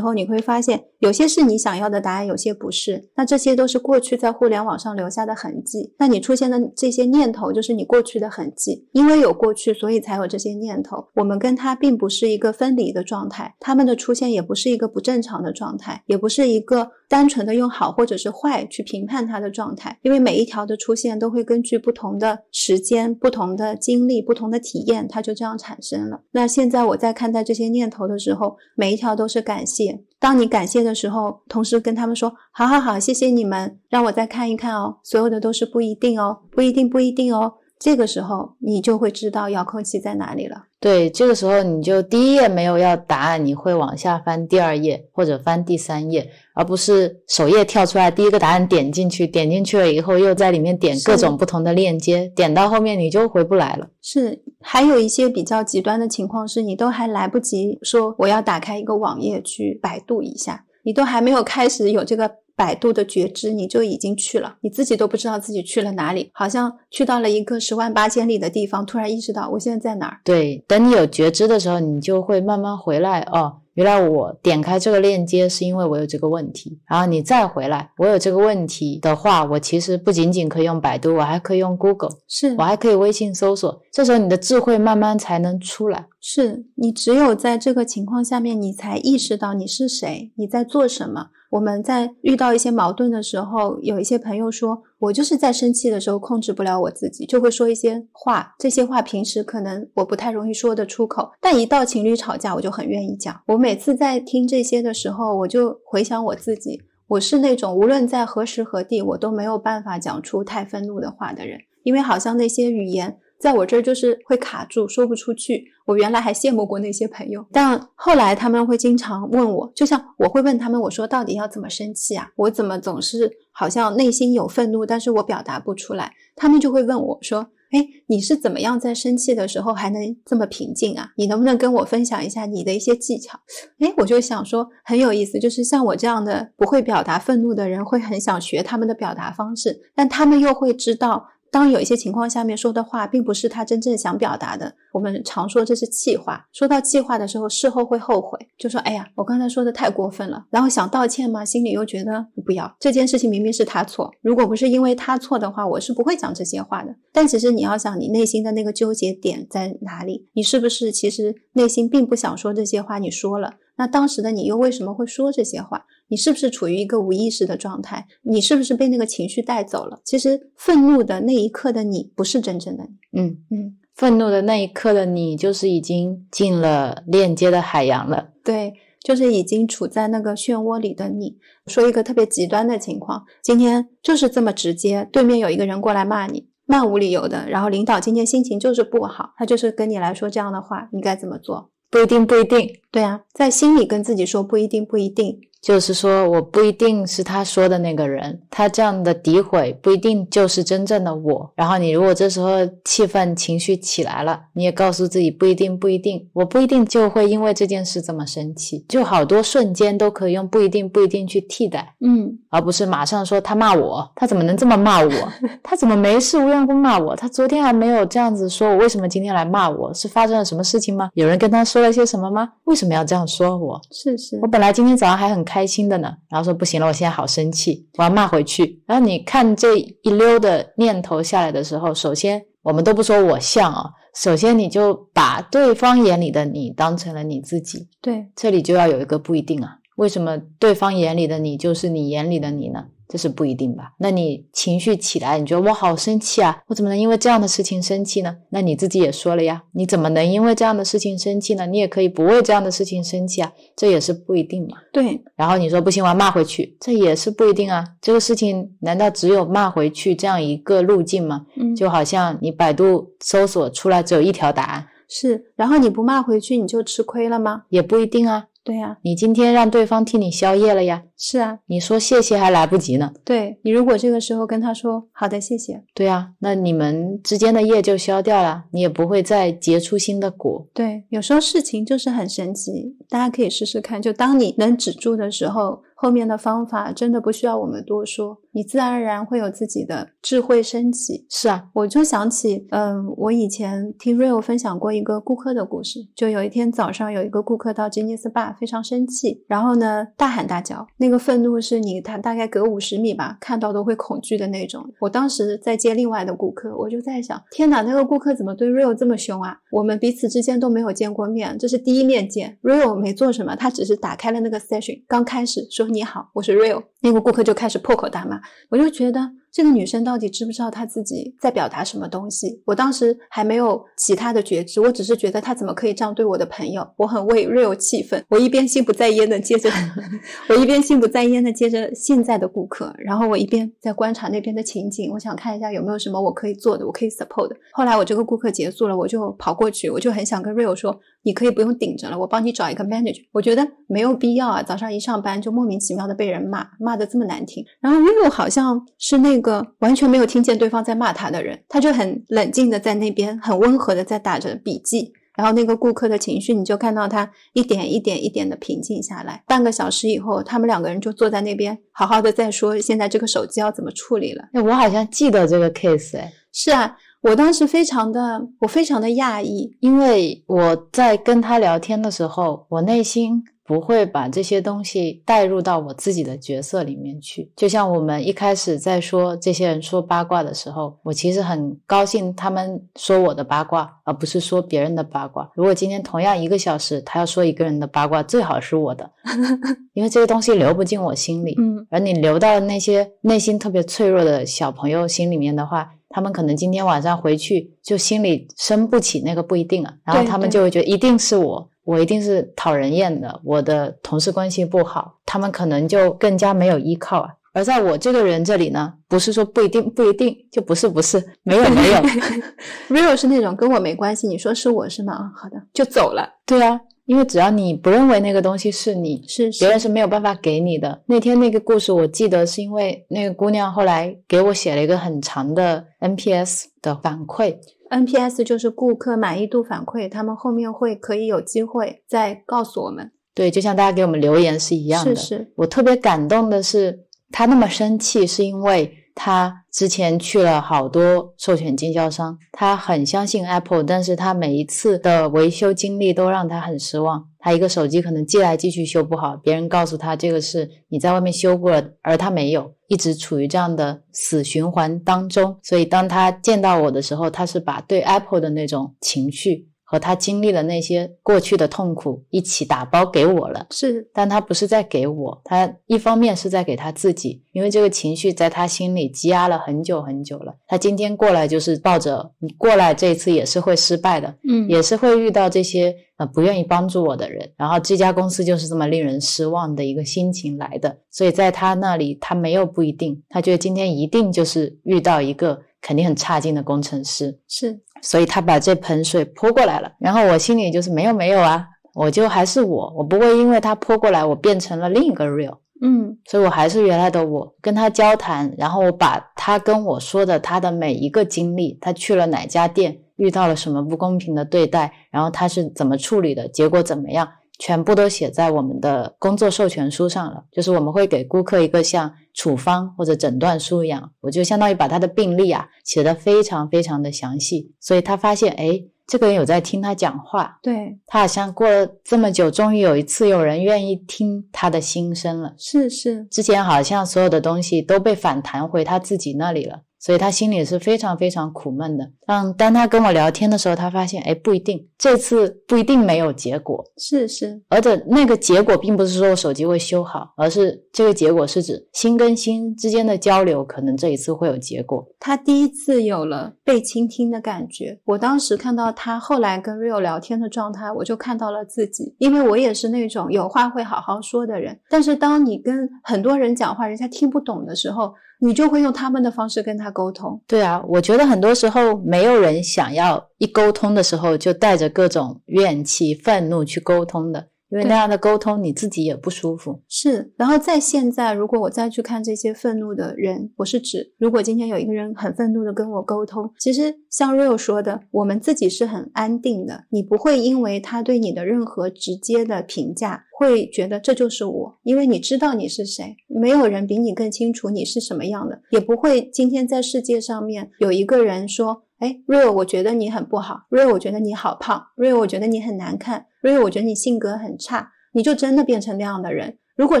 候，你会发现有些是你想要的答案，有些不是。那这些都是过去在互联网上留下的痕迹。那你出现的这些念头，就是你过去的痕迹。因为有过去，所以才有这些念头。我们跟它并不是一个分离的状态，他们的出现也不是一个不正常的状态，也不是一个单纯的用好或者是坏去评判它的状态。因为每一条的出现都会根据不同的时间、不同的经历、不同的体验，它就这样产生了。那现在我在看待这些念头的时候，每一条都是感谢。当你感谢的时候，同时跟他们说：“好好好，谢谢你们，让我再看一看哦。所有的都是不一定哦，不一定，不一定哦。”这个时候，你就会知道遥控器在哪里了。对，这个时候你就第一页没有要答案，你会往下翻第二页或者翻第三页，而不是首页跳出来第一个答案点进去，点进去了以后又在里面点各种不同的链接，点到后面你就回不来了。是，还有一些比较极端的情况是，你都还来不及说我要打开一个网页去百度一下，你都还没有开始有这个百度的觉知，你就已经去了，你自己都不知道自己去了哪里，好像去到了一个十万八千里的地方，突然意识到我现在在哪儿。对，等你有觉知的时候，你就会慢慢回来。哦，原来我点开这个链接是因为我有这个问题，然后你再回来，我有这个问题的话，我其实不仅仅可以用百度，我还可以用 Google，是我还可以微信搜索。这时候你的智慧慢慢才能出来。是你只有在这个情况下面，你才意识到你是谁，你在做什么。我们在遇到一些矛盾的时候，有一些朋友说，我就是在生气的时候控制不了我自己，就会说一些话。这些话平时可能我不太容易说得出口，但一到情侣吵架，我就很愿意讲。我每次在听这些的时候，我就回想我自己，我是那种无论在何时何地，我都没有办法讲出太愤怒的话的人，因为好像那些语言。在我这儿就是会卡住，说不出去。我原来还羡慕过那些朋友，但后来他们会经常问我，就像我会问他们，我说到底要怎么生气啊？我怎么总是好像内心有愤怒，但是我表达不出来？他们就会问我说：“哎，你是怎么样在生气的时候还能这么平静啊？你能不能跟我分享一下你的一些技巧？”哎，我就想说很有意思，就是像我这样的不会表达愤怒的人，会很想学他们的表达方式，但他们又会知道。当有一些情况下面说的话，并不是他真正想表达的，我们常说这是气话。说到气话的时候，事后会后悔，就说：“哎呀，我刚才说的太过分了。”然后想道歉嘛，心里又觉得不要这件事情明明是他错，如果不是因为他错的话，我是不会讲这些话的。但其实你要想，你内心的那个纠结点在哪里？你是不是其实内心并不想说这些话？你说了，那当时的你又为什么会说这些话？你是不是处于一个无意识的状态？你是不是被那个情绪带走了？其实愤怒的那一刻的你，不是真正的你。嗯嗯，愤怒的那一刻的你，就是已经进了链接的海洋了。对，就是已经处在那个漩涡里的你。说一个特别极端的情况，今天就是这么直接，对面有一个人过来骂你，漫无理由的，然后领导今天心情就是不好，他就是跟你来说这样的话，你该怎么做？不一定，不一定。对啊，在心里跟自己说不一定，不一定。就是说，我不一定是他说的那个人，他这样的诋毁不一定就是真正的我。然后你如果这时候气愤情绪起来了，你也告诉自己不一定，不一定，我不一定就会因为这件事这么生气。就好多瞬间都可以用不一定，不一定去替代，嗯，而不是马上说他骂我，他怎么能这么骂我？他怎么没事无缘无故骂我？他昨天还没有这样子说我，为什么今天来骂我？是发生了什么事情吗？有人跟他说了些什么吗？为什么要这样说我？是是，我本来今天早上还很。开心的呢，然后说不行了，我现在好生气，我要骂回去。然后你看这一溜的念头下来的时候，首先我们都不说我像啊，首先你就把对方眼里的你当成了你自己。对，这里就要有一个不一定啊，为什么对方眼里的你就是你眼里的你呢？这是不一定吧？那你情绪起来，你觉得我好生气啊？我怎么能因为这样的事情生气呢？那你自己也说了呀，你怎么能因为这样的事情生气呢？你也可以不为这样的事情生气啊，这也是不一定嘛。对。然后你说不行，我要骂回去，这也是不一定啊。这个事情难道只有骂回去这样一个路径吗？嗯，就好像你百度搜索出来只有一条答案，是。然后你不骂回去，你就吃亏了吗？也不一定啊。对呀，你今天让对方替你宵夜了呀？是啊，你说谢谢还来不及呢。对你如果这个时候跟他说好的谢谢，对啊，那你们之间的业就消掉了，你也不会再结出新的果。对，有时候事情就是很神奇，大家可以试试看。就当你能止住的时候。后面的方法真的不需要我们多说，你自然而然会有自己的智慧升起。是啊，我就想起，嗯，我以前听 Rio 分享过一个顾客的故事。就有一天早上，有一个顾客到吉尼斯 bar，非常生气，然后呢大喊大叫，那个愤怒是你他大概隔五十米吧，看到都会恐惧的那种。我当时在接另外的顾客，我就在想，天哪，那个顾客怎么对 Rio 这么凶啊？我们彼此之间都没有见过面，这是第一面见。Rio 没做什么，他只是打开了那个 session，刚开始说。你好，我是 Real。那个顾客就开始破口大骂，我就觉得这个女生到底知不知道她自己在表达什么东西？我当时还没有其他的觉知，我只是觉得她怎么可以这样对我的朋友？我很为 Real 气愤，我一边心不在焉的接着，我一边心不在焉的接着现在的顾客，然后我一边在观察那边的情景，我想看一下有没有什么我可以做的，我可以 support 的。后来我这个顾客结束了，我就跑过去，我就很想跟 Real 说，你可以不用顶着了，我帮你找一个 manager。我觉得没有必要啊，早上一上班就莫名其妙的被人骂骂。骂的这么难听，然后 Rio 好像是那个完全没有听见对方在骂他的人，他就很冷静的在那边很温和的在打着笔记，然后那个顾客的情绪你就看到他一点一点一点的平静下来。半个小时以后，他们两个人就坐在那边好好的在说现在这个手机要怎么处理了。哎，我好像记得这个 case，哎，是啊，我当时非常的我非常的讶异，因为我在跟他聊天的时候，我内心。不会把这些东西带入到我自己的角色里面去。就像我们一开始在说这些人说八卦的时候，我其实很高兴他们说我的八卦，而不是说别人的八卦。如果今天同样一个小时，他要说一个人的八卦，最好是我的，因为这个东西流不进我心里。嗯，而你流到那些内心特别脆弱的小朋友心里面的话，他们可能今天晚上回去就心里生不起那个不一定啊，然后他们就会觉得一定是我。我一定是讨人厌的，我的同事关系不好，他们可能就更加没有依靠啊。而在我这个人这里呢，不是说不一定，不一定就不是不是，没有没有。Real 是那种跟我没关系，你说是我是吗？啊，好的，就走了。对啊，因为只要你不认为那个东西是你，是别人是没有办法给你的。那天那个故事我记得是因为那个姑娘后来给我写了一个很长的 NPS 的反馈。NPS 就是顾客满意度反馈，他们后面会可以有机会再告诉我们。对，就像大家给我们留言是一样的。是是，我特别感动的是，他那么生气，是因为他之前去了好多授权经销商，他很相信 Apple，但是他每一次的维修经历都让他很失望。他一个手机可能寄来寄去修不好，别人告诉他这个是你在外面修过了，而他没有，一直处于这样的死循环当中。所以当他见到我的时候，他是把对 Apple 的那种情绪。和他经历了那些过去的痛苦一起打包给我了。是，但他不是在给我，他一方面是在给他自己，因为这个情绪在他心里积压了很久很久了。他今天过来就是抱着你过来，这一次也是会失败的，嗯，也是会遇到这些呃不愿意帮助我的人，然后这家公司就是这么令人失望的一个心情来的。所以在他那里，他没有不一定，他觉得今天一定就是遇到一个肯定很差劲的工程师，是，所以他把这盆水泼过来了。然后我心里就是没有没有啊，我就还是我，我不会因为他泼过来，我变成了另一个 real。嗯所以我还是原来的我，跟他交谈，然后我把他跟我说的他的每一个经历，他去了哪家店，遇到了什么不公平的对待，然后他是怎么处理的，结果怎么样，全部都写在我们的工作授权书上了。就是我们会给顾客一个像处方或者诊断书一样，我就相当于把他的病历啊写的非常非常的详细，所以他发现，哎，这个人有在听他讲话，对，他好像过了这么久，终于有一次有人愿意听他的心声了。是是，之前好像所有的东西都被反弹回他自己那里了，所以他心里是非常非常苦闷的。当当他跟我聊天的时候，他发现，哎，不一定，这次不一定没有结果，是是，而且那个结果并不是说我手机会修好，而是这个结果是指心跟心之间的交流，可能这一次会有结果。他第一次有了被倾听的感觉。我当时看到他后来跟 Rio 聊天的状态，我就看到了自己，因为我也是那种有话会好好说的人。但是当你跟很多人讲话，人家听不懂的时候，你就会用他们的方式跟他沟通。对啊，我觉得很多时候没有人想要一沟通的时候就带着各种怨气、愤怒去沟通的，因为那样的沟通你自己也不舒服。是，然后在现在，如果我再去看这些愤怒的人，我是指，如果今天有一个人很愤怒的跟我沟通，其实像 Real 说的，我们自己是很安定的，你不会因为他对你的任何直接的评价，会觉得这就是我，因为你知道你是谁，没有人比你更清楚你是什么样的，也不会今天在世界上面有一个人说。哎，real，我觉得你很不好。real，我觉得你好胖。real，我觉得你很难看。real，我觉得你性格很差。你就真的变成那样的人？如果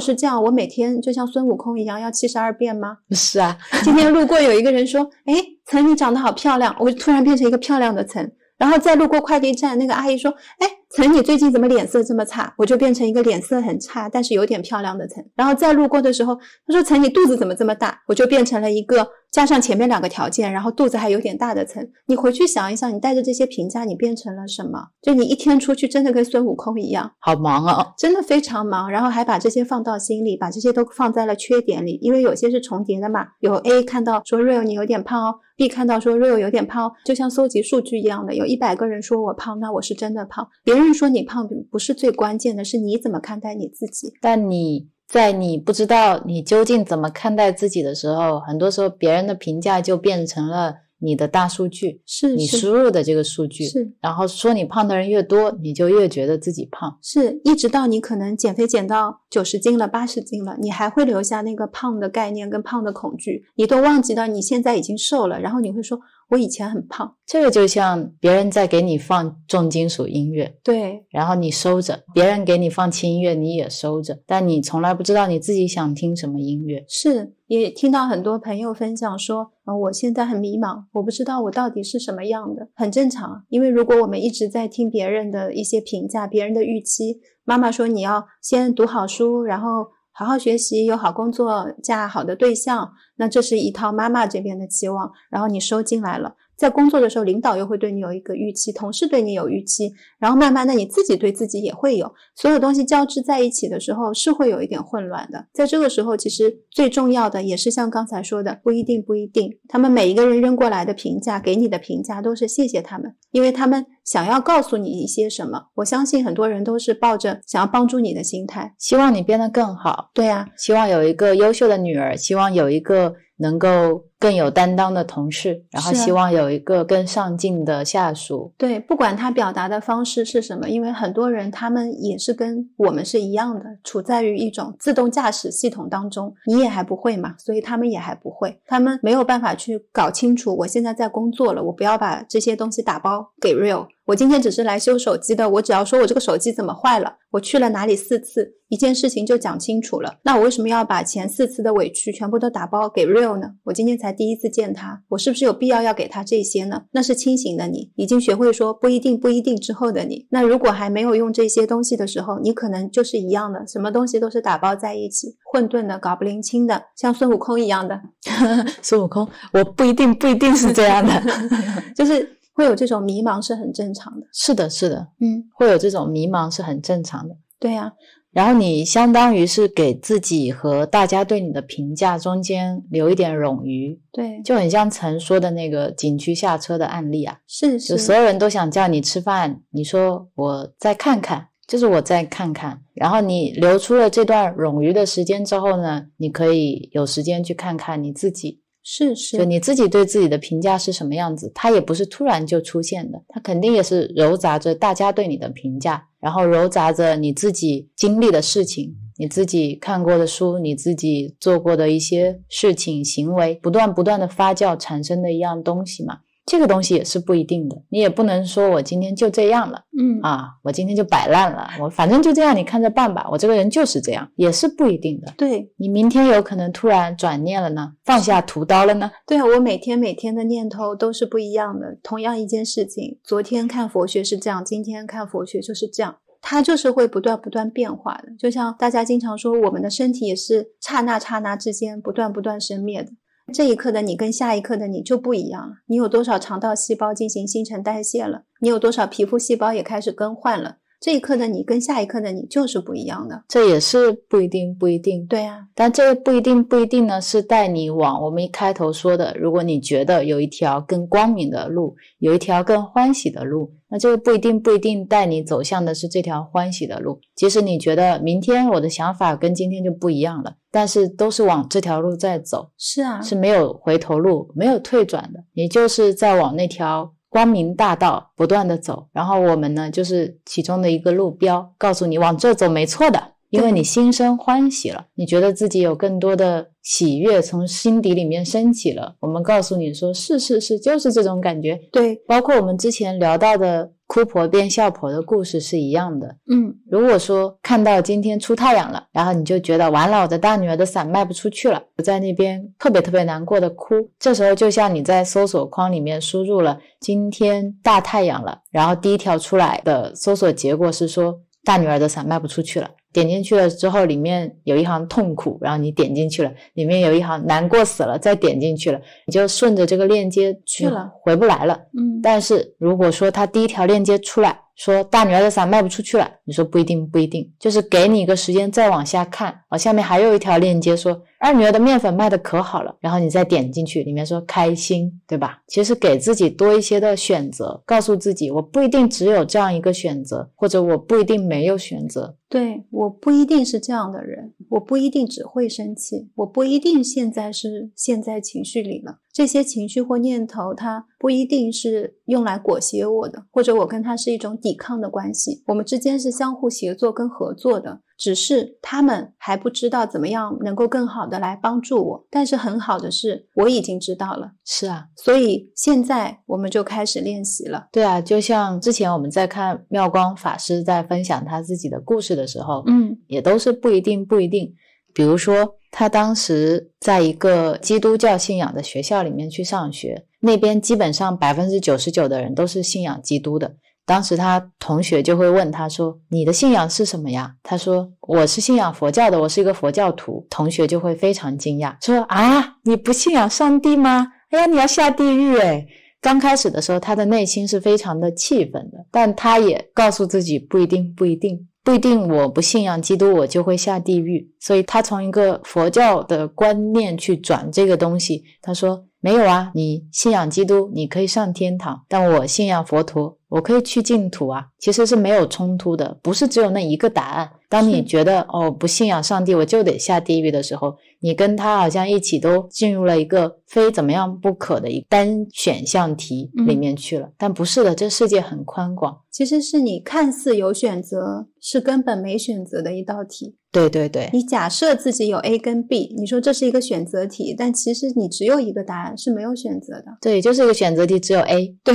是这样，我每天就像孙悟空一样要七十二变吗？是啊，今天路过有一个人说：“哎，岑，你长得好漂亮。”我突然变成一个漂亮的岑。然后再路过快递站，那个阿姨说：“哎，岑，你最近怎么脸色这么差？”我就变成一个脸色很差，但是有点漂亮的岑。然后再路过的时候，他说：“岑，你肚子怎么这么大？”我就变成了一个加上前面两个条件，然后肚子还有点大的岑。你回去想一想，你带着这些评价，你变成了什么？就你一天出去，真的跟孙悟空一样，好忙啊。真的非常忙，然后还把这些放到心里，把这些都放在了缺点里，因为有些是重叠的嘛。有 A 看到说 Real 你有点胖哦，B 看到说 Real 有点胖哦，就像搜集数据一样的，有一百个人说我胖，那我是真的胖。别人说你胖不是最关键的，是你怎么看待你自己。但你在你不知道你究竟怎么看待自己的时候，很多时候别人的评价就变成了你的大数据，是你输入的这个数据。是然后说你胖的人越多，你就越觉得自己胖。是，一直到你可能减肥减到九十斤了、八十斤了，你还会留下那个胖的概念跟胖的恐惧，你都忘记到你现在已经瘦了，然后你会说我以前很胖。这个就像别人在给你放重金属音乐，对，然后你收着；别人给你放轻音乐，你也收着，但你从来不知道你自己想听什么音乐。是，也听到很多朋友分享说，呃，我现在很迷茫，我不知道我到底是什么样的，很正常。因为如果我们一直在听别人的一些评价、别人的预期，妈妈说你要先读好书，然后好好学习，有好工作，嫁好的对象，那这是一套妈妈这边的期望，然后你收进来了。在工作的时候，领导又会对你有一个预期，同事对你有预期，然后慢慢的你自己对自己也会有，所有东西交织在一起的时候，是会有一点混乱的。在这个时候，其实最重要的也是像刚才说的，不一定，不一定。他们每一个人扔过来的评价，给你的评价都是谢谢他们，因为他们想要告诉你一些什么。我相信很多人都是抱着想要帮助你的心态。希望你变得更好，对呀、希望有一个优秀的女儿，希望有一个能够更有担当的同事，然后希望有一个更上进的下属。对，不管他表达的方式是什么，因为很多人他们也是跟我们是一样的，处在于一种自动驾驶系统当中，你也还不会嘛，所以他们也还不会，他们没有办法去搞清楚，我现在在工作了，我不要把这些东西打包给 real，我今天只是来修手机的，我只要说我这个手机怎么坏了，我去了哪里四次，一件事情就讲清楚了。那我为什么要把前四次的委屈全部都打包给 Real 呢？我今天才第一次见他，我是不是有必要要给他这些呢？那是清醒的你，已经学会说不一定不一定之后的你。那如果还没有用这些东西的时候，你可能就是一样的，什么东西都是打包在一起，混沌的，搞不灵清的，像孙悟空一样的。孙悟空，我不一定不一定是这样的，就是会有这种迷茫是很正常的。是的，是的，嗯，会有这种迷茫是很正常的。对呀、然后你相当于是给自己和大家对你的评价中间留一点冗余，对，就很像曾说的那个景区下车的案例啊，是就是所有人都想叫你吃饭，你说我再看看，就是我再看看，然后你留出了这段冗余的时间之后呢，你可以有时间去看看你自己，是是就你自己对自己的评价是什么样子，它也不是突然就出现的，它肯定也是揉杂着大家对你的评价，然后揉杂着你自己经历的事情，你自己看过的书，你自己做过的一些事情行为，不断不断的发酵产生的一样东西嘛。这个东西也是不一定的，你也不能说我今天就这样了嗯啊，我今天就摆烂了，我反正就这样，你看着办吧，我这个人就是这样，也是不一定的。对你明天有可能突然转念了呢，放下屠刀了呢。对啊，我每天每天的念头都是不一样的。同样一件事情，昨天看佛学是这样，今天看佛学就是这样。它就是会不断不断变化的，就像大家经常说，我们的身体也是刹那刹那之间不断不断生灭的。这一刻的你跟下一刻的你就不一样了。你有多少肠道细胞进行新陈代谢了？你有多少皮肤细胞也开始更换了？这一刻的你跟下一刻的你就是不一样的。这也是不一定，不一定。对啊，但这个不一定，不一定呢，是带你往我们一开头说的，如果你觉得有一条更光明的路，有一条更欢喜的路，那这个不一定，不一定带你走向的是这条欢喜的路。即使你觉得明天我的想法跟今天就不一样了，但是都是往这条路在走，是啊，是没有回头路，没有退转的，也就是在往那条光明大道不断的走。然后我们呢，就是其中的一个路标，告诉你往这走没错的，因为你心生欢喜了，你觉得自己有更多的喜悦从心底里面升起了。我们告诉你说，是是是，就是这种感觉。对，包括我们之前聊到的哭婆变笑婆的故事是一样的。嗯，如果说看到今天出太阳了，然后你就觉得完了，我的大女儿的伞卖不出去了，我在那边特别特别难过的哭。这时候就像你在搜索框里面输入了“今天大太阳了”，然后第一条出来的搜索结果是说大女儿的伞卖不出去了。点进去了之后，里面有一行痛苦，然后你点进去了，里面有一行难过死了，再点进去了，你就顺着这个链接去了，回不来了。嗯，但是如果说他第一条链接出来说大女儿的伞卖不出去了，你说不一定不一定，就是给你一个时间再往下看啊，下面还有一条链接说二女儿的面粉卖的可好了，然后你再点进去，里面说开心，对吧？其实给自己多一些的选择，告诉自己我不一定只有这样一个选择，或者我不一定没有选择。对，我不一定是这样的人，我不一定只会生气，我不一定现在是陷在情绪里了。这些情绪或念头，它不一定是用来裹挟我的，或者我跟他是一种抵抗的关系。我们之间是相互协作跟合作的，只是他们还不知道怎么样能够更好的来帮助我。但是很好的是，我已经知道了，是啊，所以现在我们就开始练习了。对啊，就像之前我们在看妙光法师在分享他自己的故事的时候，嗯也都是不一定不一定。比如说，他当时在一个基督教信仰的学校里面去上学，那边基本上百分之九十九的人都是信仰基督的。当时他同学就会问他说：“你的信仰是什么呀？”他说：“我是信仰佛教的，我是一个佛教徒。”同学就会非常惊讶，说：“啊，你不信仰上帝吗？哎呀，你要下地狱诶。”刚开始的时候，他的内心是非常的气愤的，但他也告诉自己不一定，不一定，不一定，我不信仰基督，我就会下地狱。所以他从一个佛教的观念去转这个东西，他说没有啊，你信仰基督，你可以上天堂，但我信仰佛陀，我可以去净土啊，其实是没有冲突的，不是只有那一个答案。当你觉得哦不信仰上帝，我就得下地狱的时候，你跟他好像一起都进入了一个非怎么样不可的一单选项题里面去了。但不是的，这世界很宽广。其实是你看似有选择，是根本没选择的一道题。对对对，你假设自己有 A 跟 B，你说这是一个选择题，但其实你只有一个答案是没有选择的。对，就是一个选择题，只有 A。对，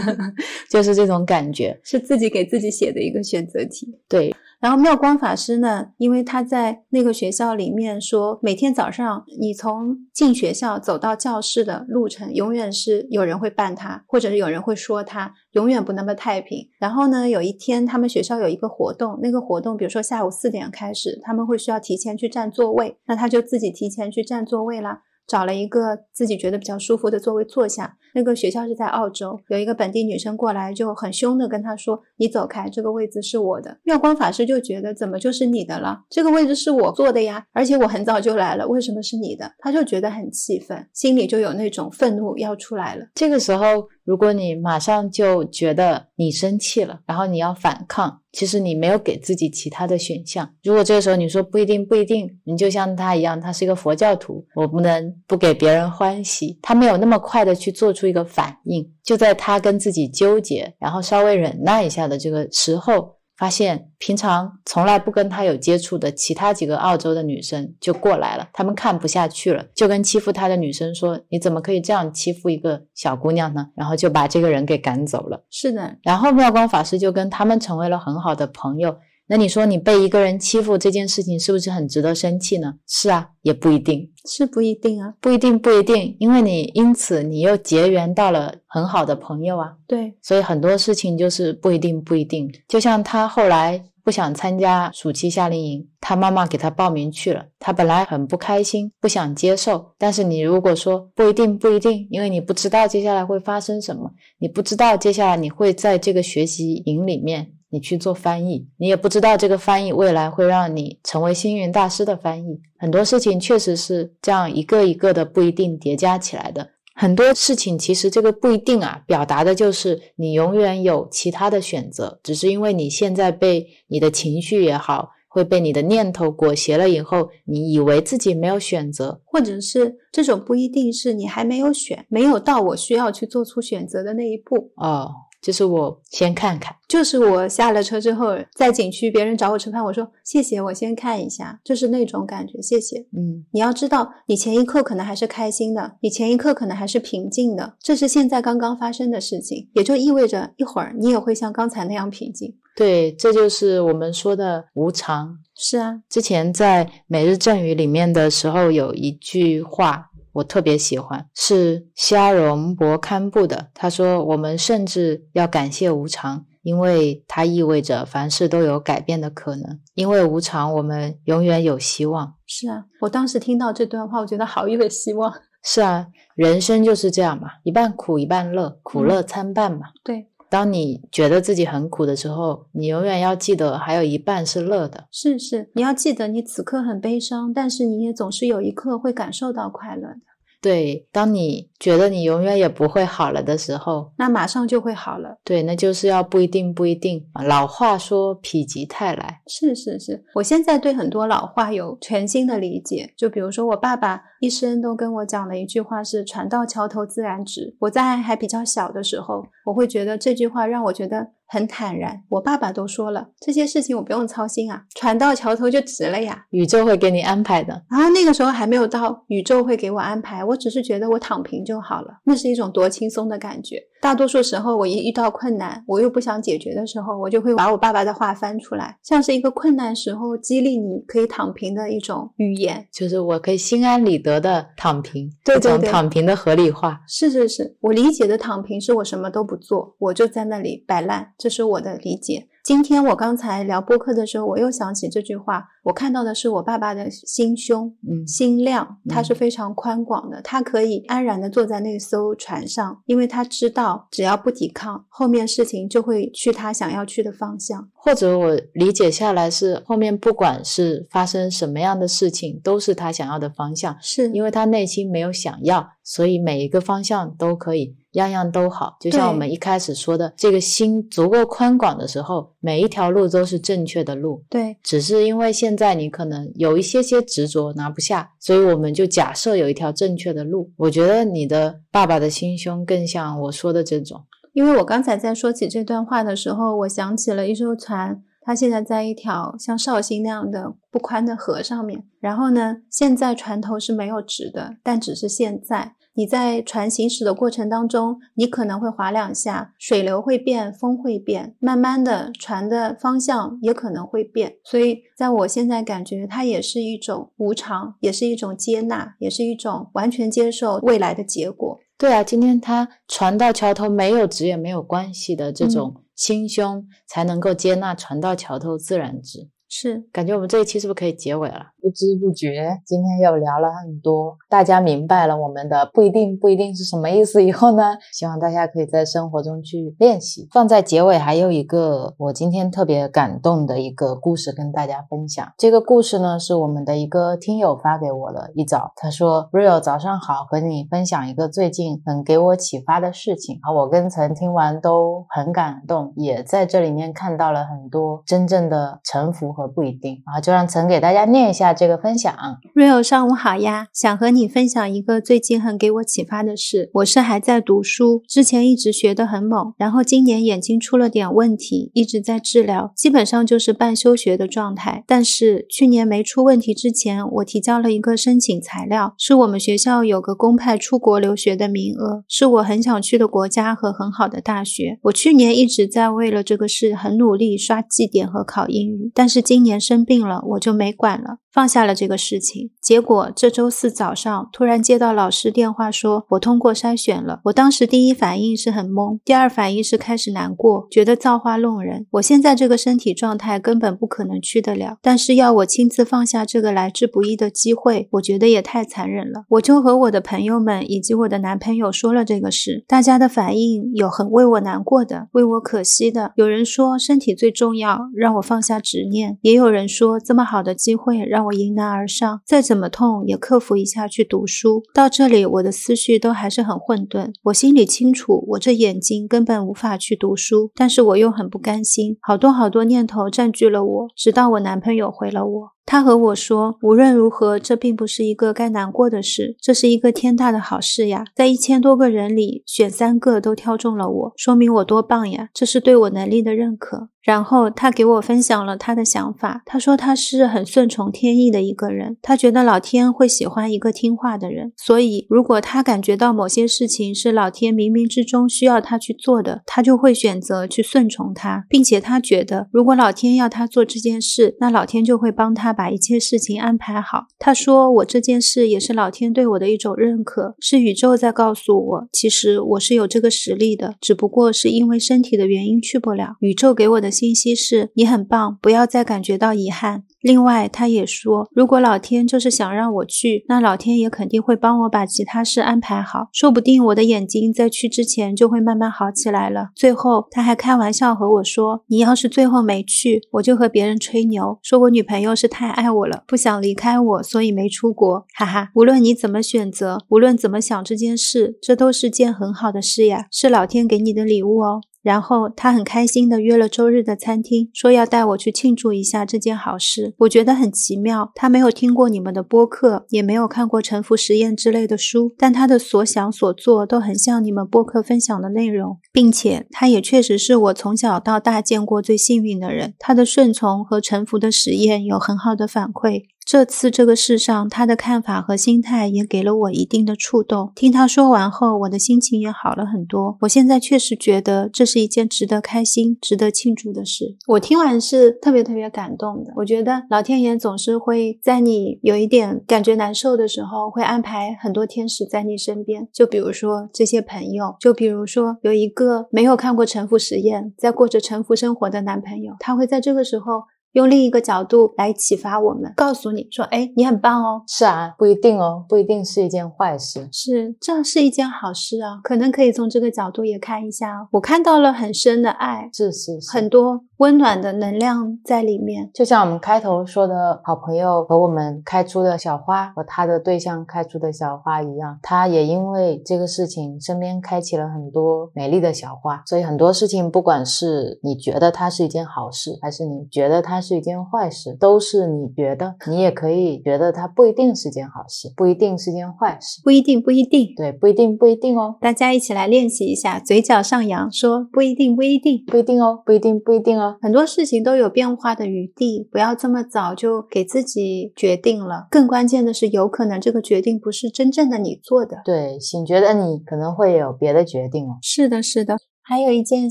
就是这种感觉，是自己给自己写的一个选择题。对。然后妙光法师呢，因为他在那个学校里面说，每天早上你从进学校走到教室的路程，永远是有人会绊他，或者是有人会说他，永远不那么太平。然后呢，有一天他们学校有一个活动，那个活动比如说下午四点开始，他们会需要提前去占座位，那他就自己提前去占座位啦。找了一个自己觉得比较舒服的座位坐下。那个学校是在澳洲，有一个本地女生过来就很凶的跟他说：“你走开，这个位置是我的。”妙光法师就觉得怎么就是你的了？这个位置是我坐的呀，而且我很早就来了，为什么是你的？他就觉得很气愤，心里就有那种愤怒要出来了。这个时候，如果你马上就觉得你生气了，然后你要反抗。其实你没有给自己其他的选项。如果这个时候你说不一定不一定，你就像他一样，他是一个佛教徒，我不能不给别人欢喜。他没有那么快的去做出一个反应，就在他跟自己纠结，然后稍微忍耐一下的这个时候。发现平常从来不跟他有接触的其他几个澳洲的女生就过来了，他们看不下去了，就跟欺负他的女生说：“你怎么可以这样欺负一个小姑娘呢？”然后就把这个人给赶走了。是的，然后妙光法师就跟他们成为了很好的朋友。那你说你被一个人欺负这件事情是不是很值得生气呢？是啊，也不一定是不一定啊，不一定不一定，因为你因此你又结缘到了很好的朋友啊。对，所以很多事情就是不一定不一定。就像他后来不想参加暑期夏令营，他妈妈给他报名去了，他本来很不开心，不想接受。但是你如果说不一定不一定，因为你不知道接下来会发生什么，你不知道接下来你会在这个学习营里面。你去做翻译，你也不知道这个翻译未来会让你成为星云大师的翻译。很多事情确实是这样一个一个的不一定叠加起来的。很多事情其实这个不一定啊，表达的就是你永远有其他的选择，只是因为你现在被你的情绪也好，会被你的念头裹挟了以后，你以为自己没有选择，或者是这种不一定是你还没有选，没有到我需要去做出选择的那一步哦。就是我先看看，就是我下了车之后，在景区别人找我吃饭，我说谢谢，我先看一下，就是那种感觉，谢谢。嗯，你要知道，你前一刻可能还是开心的，你前一刻可能还是平静的，这是现在刚刚发生的事情，也就意味着一会儿你也会像刚才那样平静。对，这就是我们说的无常。是啊，之前在《每日赠语》里面的时候有一句话。我特别喜欢是虾荣博堪布的。他说：“我们甚至要感谢无常，因为它意味着凡事都有改变的可能。因为无常，我们永远有希望。”是啊，我当时听到这段话，我觉得好有希望。是啊，人生就是这样嘛，一半苦一半乐，苦乐参半嘛。对。当你觉得自己很苦的时候，你永远要记得，还有一半是乐的。是是，你要记得，你此刻很悲伤，但是你也总是有一刻会感受到快乐的。对，当你觉得你永远也不会好了的时候，那马上就会好了。对，那就是要不一定，不一定。老话说“否极泰来”，是是是。我现在对很多老话有全新的理解。就比如说，我爸爸一生都跟我讲的一句话是“船到桥头自然直”。我在还比较小的时候，我会觉得这句话让我觉得。很坦然，我爸爸都说了，这些事情我不用操心啊，船到桥头就直了呀，宇宙会给你安排的。然后那个时候还没有到宇宙会给我安排，我只是觉得我躺平就好了，那是一种多轻松的感觉。大多数时候，我一遇到困难，我又不想解决的时候，我就会把我爸爸的话翻出来，像是一个困难时候激励你可以躺平的一种语言，就是我可以心安理得的躺平，这种躺平的合理化。是是是，我理解的躺平是我什么都不做，我就在那里摆烂，这是我的理解。今天我刚才聊播客的时候，我又想起这句话。我看到的是我爸爸的心胸，嗯，心量，他是非常宽广的。他可以安然的坐在那艘船上，因为他知道，只要不抵抗，后面事情就会去他想要去的方向。或者我理解下来是，后面不管是发生什么样的事情，都是他想要的方向。是因为他内心没有想要，所以每一个方向都可以。样样都好，就像我们一开始说的，这个心足够宽广的时候，每一条路都是正确的路。对，只是因为现在你可能有一些些执着拿不下，所以我们就假设有一条正确的路。我觉得你的爸爸的心胸更像我说的这种，因为我刚才在说起这段话的时候，我想起了一艘船。它现在在一条像绍兴那样的不宽的河上面。然后呢，现在船头是没有直的，但只是现在。你在船行驶的过程当中，你可能会划两下，水流会变，风会变，慢慢的船的方向也可能会变。所以，在我现在感觉，它也是一种无常，也是一种接纳，也是一种完全接受未来的结果。对啊，今天他船到桥头没有直也没有关系的这种心胸，才能够接纳船到桥头自然直。是，感觉我们这一期是不是可以结尾了？不知不觉，今天又聊了很多，大家明白了我们的不一定不一定是什么意思以后呢，希望大家可以在生活中去练习。放在结尾还有一个我今天特别感动的一个故事跟大家分享。这个故事呢是我们的一个听友发给我的，一早他说：“Real 早上好，和你分享一个最近很给我启发的事情。”啊，我跟曾听完都很感动，也在这里面看到了很多真正的臣服和。不一定啊，就让陈给大家念一下这个分享。Real 上午好呀，想和你分享一个最近很给我启发的事。我是还在读书，之前一直学得很猛，然后今年眼睛出了点问题，一直在治疗，基本上就是半休学的状态。但是去年没出问题之前，我提交了一个申请材料，是我们学校有个公派出国留学的名额，是我很想去的国家和很好的大学。我去年一直在为了这个事很努力刷绩点和考英语，但是今年生病了，我就没管了。放下了这个事情，结果这周四早上突然接到老师电话，说我通过筛选了。我当时第一反应是很懵，第二反应是开始难过，觉得造化弄人。我现在这个身体状态根本不可能去得了，但是要我亲自放下这个来之不易的机会，我觉得也太残忍了。我就和我的朋友们以及我的男朋友说了这个事，大家的反应有很为我难过的，为我可惜的。有人说身体最重要，让我放下执念；也有人说这么好的机会让。我迎难而上，再怎么痛也克服一下去读书。到这里，我的思绪都还是很混沌。我心里清楚，我这眼睛根本无法去读书，但是我又很不甘心，好多好多念头占据了我。直到我男朋友回了我。他和我说：“无论如何，这并不是一个该难过的事，这是一个天大的好事呀！在一千多个人里选三个都挑中了我，说明我多棒呀！这是对我能力的认可。”然后他给我分享了他的想法。他说他是很顺从天意的一个人，他觉得老天会喜欢一个听话的人，所以如果他感觉到某些事情是老天冥冥之中需要他去做的，他就会选择去顺从他，并且他觉得如果老天要他做这件事，那老天就会帮他。把一切事情安排好。他说：“我这件事也是老天对我的一种认可，是宇宙在告诉我，其实我是有这个实力的，只不过是因为身体的原因去不了。宇宙给我的信息是：你很棒，不要再感觉到遗憾。”另外，他也说，如果老天就是想让我去，那老天也肯定会帮我把其他事安排好，说不定我的眼睛在去之前就会慢慢好起来了。最后，他还开玩笑和我说：“你要是最后没去，我就和别人吹牛，说我女朋友是太爱我了，不想离开我，所以没出国。”哈哈，无论你怎么选择，无论怎么想这件事，这都是件很好的事呀，是老天给你的礼物哦。然后他很开心的约了周日的餐厅，说要带我去庆祝一下这件好事。我觉得很奇妙，他没有听过你们的播客，也没有看过沉浮实验之类的书，但他的所想所做都很像你们播客分享的内容，并且他也确实是我从小到大见过最幸运的人。他的顺从和沉浮的实验有很好的反馈。这次这个事上，他的看法和心态也给了我一定的触动。听他说完后，我的心情也好了很多。我现在确实觉得这是一件值得开心、值得庆祝的事。我听完是特别特别感动的。我觉得老天爷总是会在你有一点感觉难受的时候，会安排很多天使在你身边。就比如说这些朋友，就比如说有一个没有看过沉浮实验，在过着沉浮生活的男朋友，他会在这个时候。用另一个角度来启发我们，告诉你说：“哎，你很棒哦。”是啊，不一定哦，不一定是一件坏事。是，这是一件好事啊，可能可以从这个角度也看一下。我看到了很深的爱，是是，很多温暖的能量在里面。就像我们开头说的好朋友和我们开出的小花和他的对象开出的小花一样，他也因为这个事情身边开启了很多美丽的小花。所以很多事情，不管是你觉得它是一件好事，还是你觉得它。是一件坏事，都是你觉得，你也可以觉得它不一定是件好事，不一定是件坏事，不一定，不一定。对，不一定，不一定哦。大家一起来练习一下，嘴角上扬，说不一定，不一定，不一定哦，不一定，不一定哦。很多事情都有变化的余地，不要这么早就给自己决定了。更关键的是，有可能这个决定不是真正的你做的。对，醒觉的你可能会有别的决定哦。是的，是的。还有一件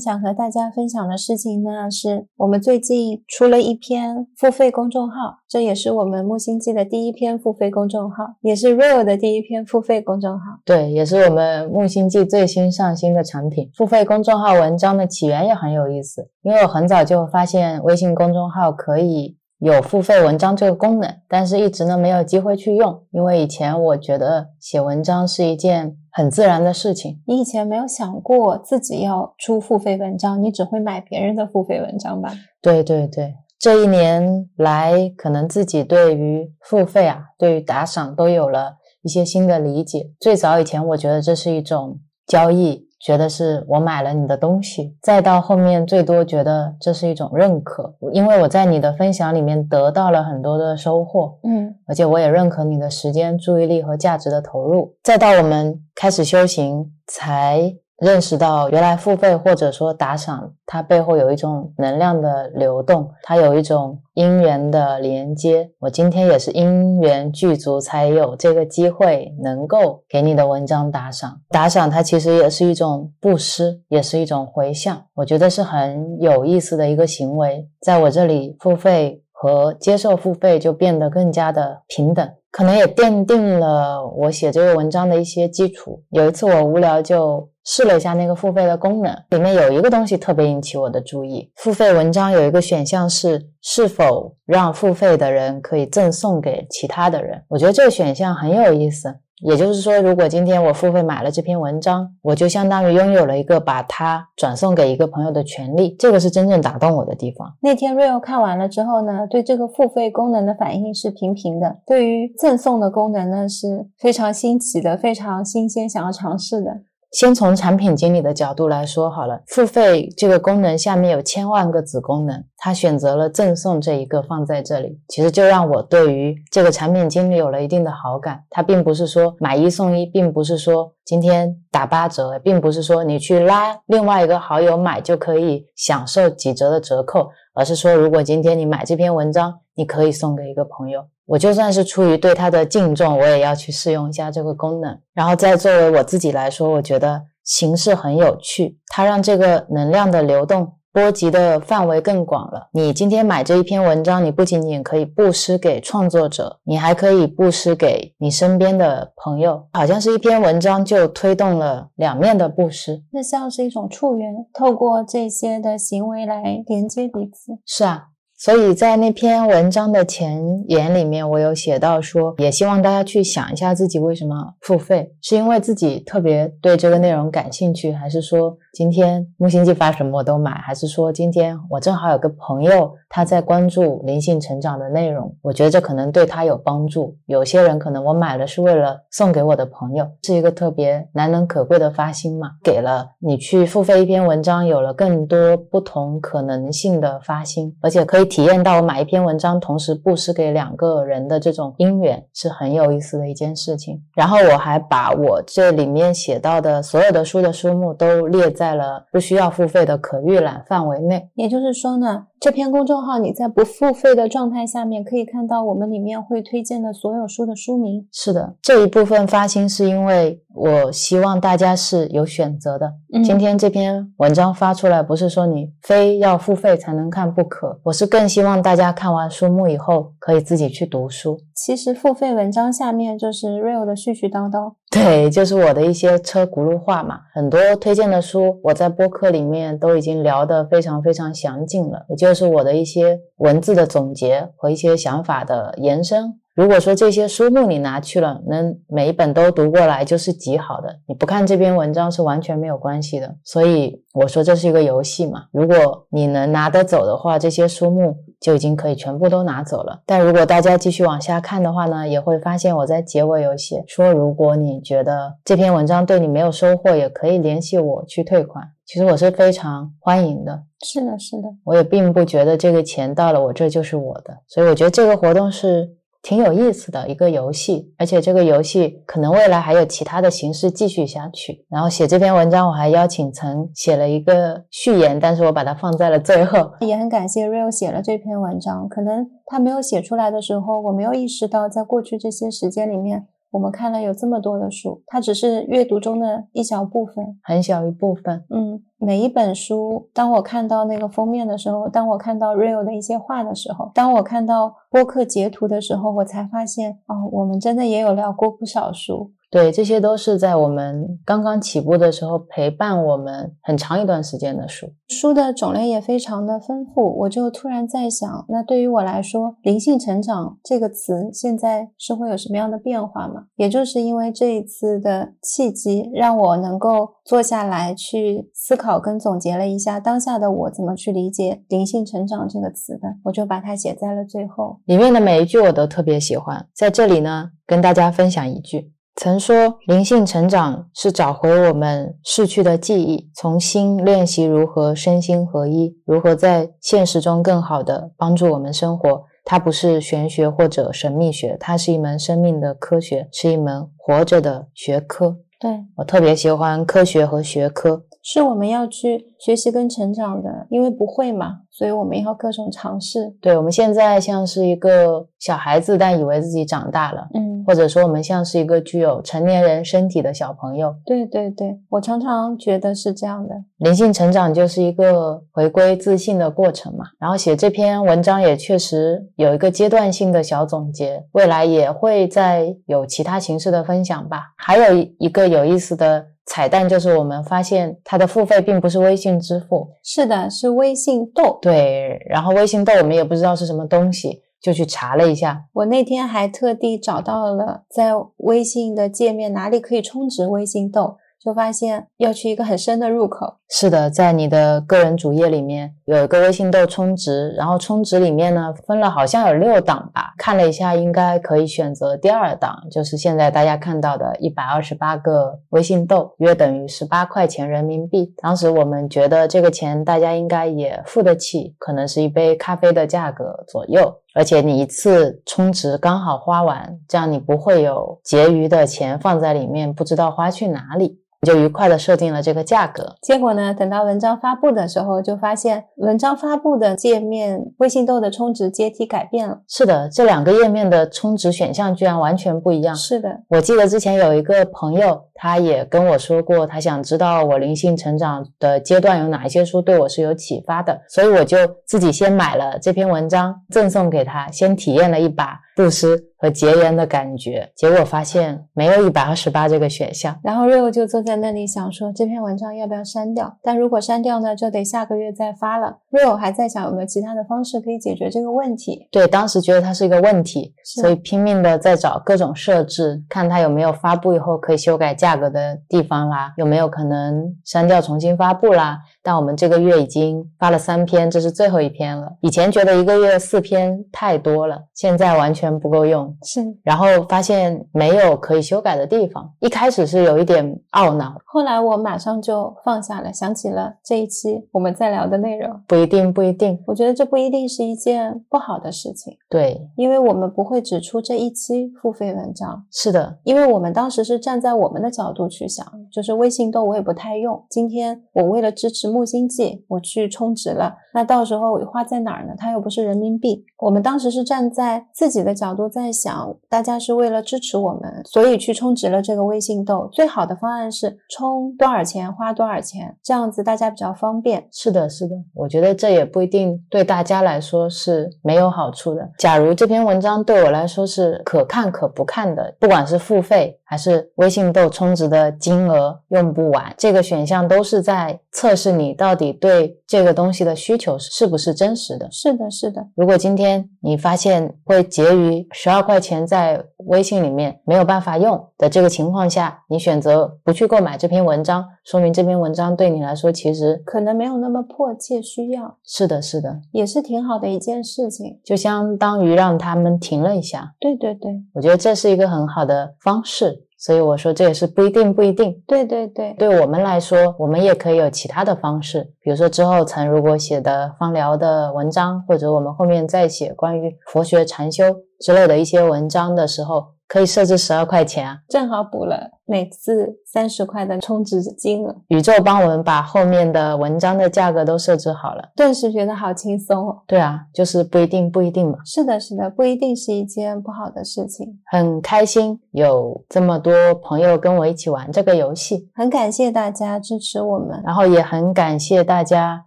想和大家分享的事情呢，是我们最近出了一篇付费公众号，这也是我们木星记的第一篇付费公众号，也是 Real 的第一篇付费公众号。对，也是我们木星记最新上新的产品。付费公众号文章的起源也很有意思，因为我很早就发现微信公众号可以。有付费文章这个功能，但是一直呢没有机会去用，因为以前我觉得写文章是一件很自然的事情。你以前没有想过自己要出付费文章，你只会买别人的付费文章吧？对对对，这一年来，可能自己对于付费啊，对于打赏都有了一些新的理解。最早以前，我觉得这是一种交易。觉得是我买了你的东西，再到后面最多觉得这是一种认可，因为我在你的分享里面得到了很多的收获，嗯，而且我也认可你的时间、注意力和价值的投入。再到我们开始修行，才。认识到原来付费或者说打赏，它背后有一种能量的流动，它有一种因缘的连接。我今天也是因缘具足，才有这个机会能够给你的文章打赏。打赏它其实也是一种布施，也是一种回向。我觉得是很有意思的一个行为。在我这里，付费和接受付费就变得更加的平等。可能也奠定了我写这个文章的一些基础。有一次我无聊就试了一下那个付费的功能，里面有一个东西特别引起我的注意。付费文章有一个选项是是否让付费的人可以赠送给其他的人。我觉得这个选项很有意思。也就是说，如果今天我付费买了这篇文章，我就相当于拥有了一个把它转送给一个朋友的权利。这个是真正打动我的地方。那天 Real 看完了之后呢，对这个付费功能的反应是平平的，对于赠送的功能呢是非常新奇的、非常新鲜，想要尝试的。先从产品经理的角度来说好了，付费这个功能下面有千万个子功能，他选择了赠送这一个放在这里，其实就让我对于这个产品经理有了一定的好感。他并不是说买一送一，并不是说今天打八折，并不是说你去拉另外一个好友买就可以享受几折的折扣，而是说如果今天你买这篇文章，你可以送给一个朋友。我就算是出于对它的敬重，我也要去试用一下这个功能。然后再作为我自己来说，我觉得形式很有趣，它让这个能量的流动波及的范围更广了。你今天买这一篇文章，你不仅仅可以布施给创作者，你还可以布施给你身边的朋友。好像是一篇文章就推动了两面的布施，那像是一种触缘，透过这些的行为来连接彼此。是啊。所以在那篇文章的前言里面，我有写到说，也希望大家去想一下自己为什么付费，是因为自己特别对这个内容感兴趣，还是说今天木星记发什么我都买，还是说今天我正好有个朋友他在关注灵性成长的内容，我觉得这可能对他有帮助。有些人可能我买了是为了送给我的朋友，是一个特别难能可贵的发心嘛，给了你去付费一篇文章，有了更多不同可能性的发心，而且可以。体验到我买一篇文章，同时布施给两个人的这种因缘，是很有意思的一件事情。然后我还把我这里面写到的所有的书的书目都列在了不需要付费的可预览范围内。也就是说呢。这篇公众号你在不付费的状态下面可以看到我们里面会推荐的所有书的书名。是的，这一部分发心是因为我希望大家是有选择的。今天这篇文章发出来，不是说你非要付费才能看不可，我是更希望大家看完书目以后可以自己去读书。其实付费文章下面就是 Real 的絮絮叨叨。对，就是我的一些车轱辘话嘛。很多推荐的书，我在播客里面都已经聊得非常非常详尽了，也就是我的一些文字的总结和一些想法的延伸。如果说这些书目你拿去了，能每一本都读过来，就是极好的。你不看这篇文章是完全没有关系的。所以我说这是一个游戏嘛。如果你能拿得走的话，这些书目就已经可以全部都拿走了。但如果大家继续往下看的话呢，也会发现我在结尾有写说，如果你觉得这篇文章对你没有收获，也可以联系我去退款。其实我是非常欢迎的。是的，是的，我也并不觉得这个钱到了我这就是我的，所以我觉得这个活动是。挺有意思的一个游戏，而且这个游戏可能未来还有其他的形式继续下去。然后写这篇文章，我还邀请曾写了一个序言，但是我把它放在了最后。也很感谢 Rio 写了这篇文章，可能他没有写出来的时候，我没有意识到，在过去这些时间里面。我们看了有这么多的书，它只是阅读中的一小部分，很小一部分。嗯，每一本书，当我看到那个封面的时候，当我看到 Real 的一些话的时候，当我看到播客截图的时候，我才发现，哦，我们真的也有聊过不少书。对，这些都是在我们刚刚起步的时候陪伴我们很长一段时间的书。书的种类也非常的丰富，我就突然在想，那对于我来说，“灵性成长”这个词现在是会有什么样的变化吗？也就是因为这一次的契机，让我能够坐下来去思考跟总结了一下当下的我怎么去理解“灵性成长”这个词的，我就把它写在了最后。里面的每一句我都特别喜欢，在这里呢，跟大家分享一句。曾说，灵性成长是找回我们逝去的记忆，重新练习如何身心合一，如何在现实中更好的帮助我们生活。它不是玄学或者神秘学，它是一门生命的科学，是一门活着的学科。对我特别喜欢科学和学科。是我们要去学习跟成长的，因为不会嘛，所以我们要各种尝试。对，我们现在像是一个小孩子，但以为自己长大了，嗯，或者说我们像是一个具有成年人身体的小朋友。对对对，我常常觉得是这样的。灵性成长就是一个回归自信的过程嘛。然后写这篇文章也确实有一个阶段性的小总结，未来也会再有其他形式的分享吧。还有一个有意思的。彩蛋就是我们发现它的付费并不是微信支付，是的，是微信豆。对，然后微信豆我们也不知道是什么东西，就去查了一下。我那天还特地找到了在微信的界面哪里可以充值微信豆。就发现要去一个很深的入口。是的，在你的个人主页里面有一个微信豆充值，然后充值里面呢分了好像有六档吧，看了一下应该可以选择第二档，就是现在大家看到的一百二十八个微信豆，约等于十八块钱人民币。当时我们觉得这个钱大家应该也付得起，可能是一杯咖啡的价格左右，而且你一次充值刚好花完，这样你不会有结余的钱放在里面，不知道花去哪里。就愉快的设定了这个价格，结果呢，等到文章发布的时候，就发现文章发布的界面，微信豆的充值阶梯改变了。是的，这两个页面的充值选项居然完全不一样。是的，我记得之前有一个朋友，他也跟我说过，他想知道我灵性成长的阶段有哪一些书对我是有启发的，所以我就自己先买了这篇文章，赠送给他，先体验了一把。布施和结缘的感觉，结果发现没有一百二十八这个选项。然后 Rio 就坐在那里想说，这篇文章要不要删掉？但如果删掉呢，就得下个月再发了。Rio 还在想有没有其他的方式可以解决这个问题。对，当时觉得它是一个问题，所以拼命的在找各种设置，看它有没有发布以后可以修改价格的地方啦，有没有可能删掉重新发布啦。但我们这个月已经发了三篇，这是最后一篇了。以前觉得一个月四篇太多了，现在完全不够用。是，然后发现没有可以修改的地方，一开始是有一点懊恼，后来我马上就放下了，想起了这一期我们在聊的内容。不一定，不一定。我觉得这不一定是一件不好的事情。对，因为我们不会只出这一期付费文章。是的，因为我们当时是站在我们的角度去想，就是微信豆我也不太用。今天我为了支持。木星记，我去充值了，那到时候花在哪儿呢？它又不是人民币。我们当时是站在自己的角度在想，大家是为了支持我们，所以去充值了这个微信豆。最好的方案是充多少钱花多少钱，这样子大家比较方便。是的，是的，我觉得这也不一定对大家来说是没有好处的。假如这篇文章对我来说是可看可不看的，不管是付费还是微信豆充值的金额用不完，这个选项都是在测试你。你到底对这个东西的需求是不是真实的？是的，是的。如果今天你发现会结余十二块钱在微信里面没有办法用的这个情况下，你选择不去购买这篇文章，说明这篇文章对你来说其实可能没有那么迫切需要。是的，是的，也是挺好的一件事情，就相当于让他们停了一下。对对对，我觉得这是一个很好的方式。所以我说这也是不一定，不一定。对对对，对我们来说，我们也可以有其他的方式，比如说之后曾如果写的芳疗的文章，或者我们后面再写关于佛学禅修之类的一些文章的时候。可以设置十二块钱啊，正好补了每次三十块的充值金额。宇宙帮我们把后面的文章的价格都设置好了，顿时觉得好轻松哦。对啊，就是不一定，不一定嘛。是的，是的，不一定是一件不好的事情。很开心有这么多朋友跟我一起玩这个游戏，很感谢大家支持我们，然后也很感谢大家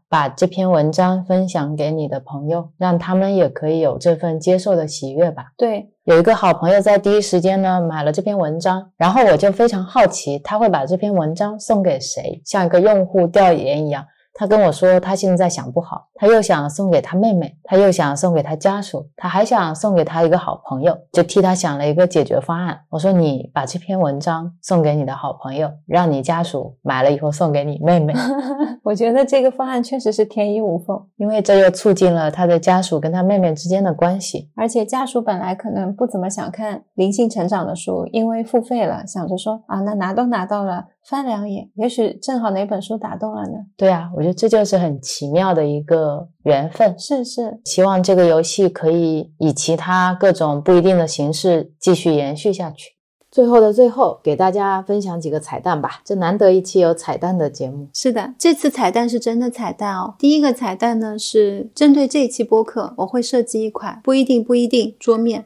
把这篇文章分享给你的朋友，让他们也可以有这份接受的喜悦吧。对。有一个好朋友在第一时间呢买了这篇文章，然后我就非常好奇他会把这篇文章送给谁，像一个用户调研一样。他跟我说，他现在想不好，他又想送给他妹妹，他又想送给他家属，他还想送给他一个好朋友，就替他想了一个解决方案。我说，你把这篇文章送给你的好朋友，让你家属买了以后送给你妹妹。我觉得这个方案确实是天衣无缝，因为这又促进了他的家属跟他妹妹之间的关系。而且家属本来可能不怎么想看灵性成长的书，因为付费了，想着说啊，那拿都拿到了。翻两眼，也许正好哪本书打动了呢？对啊，我觉得这就是很奇妙的一个缘分。是是，希望这个游戏可以以其他各种不一定的形式继续延续下去。最后的最后，给大家分享几个彩蛋吧。这难得一期有彩蛋的节目。是的，这次彩蛋是真的彩蛋哦。第一个彩蛋呢，是针对这一期播客，我会设计一款不一定不一定桌面，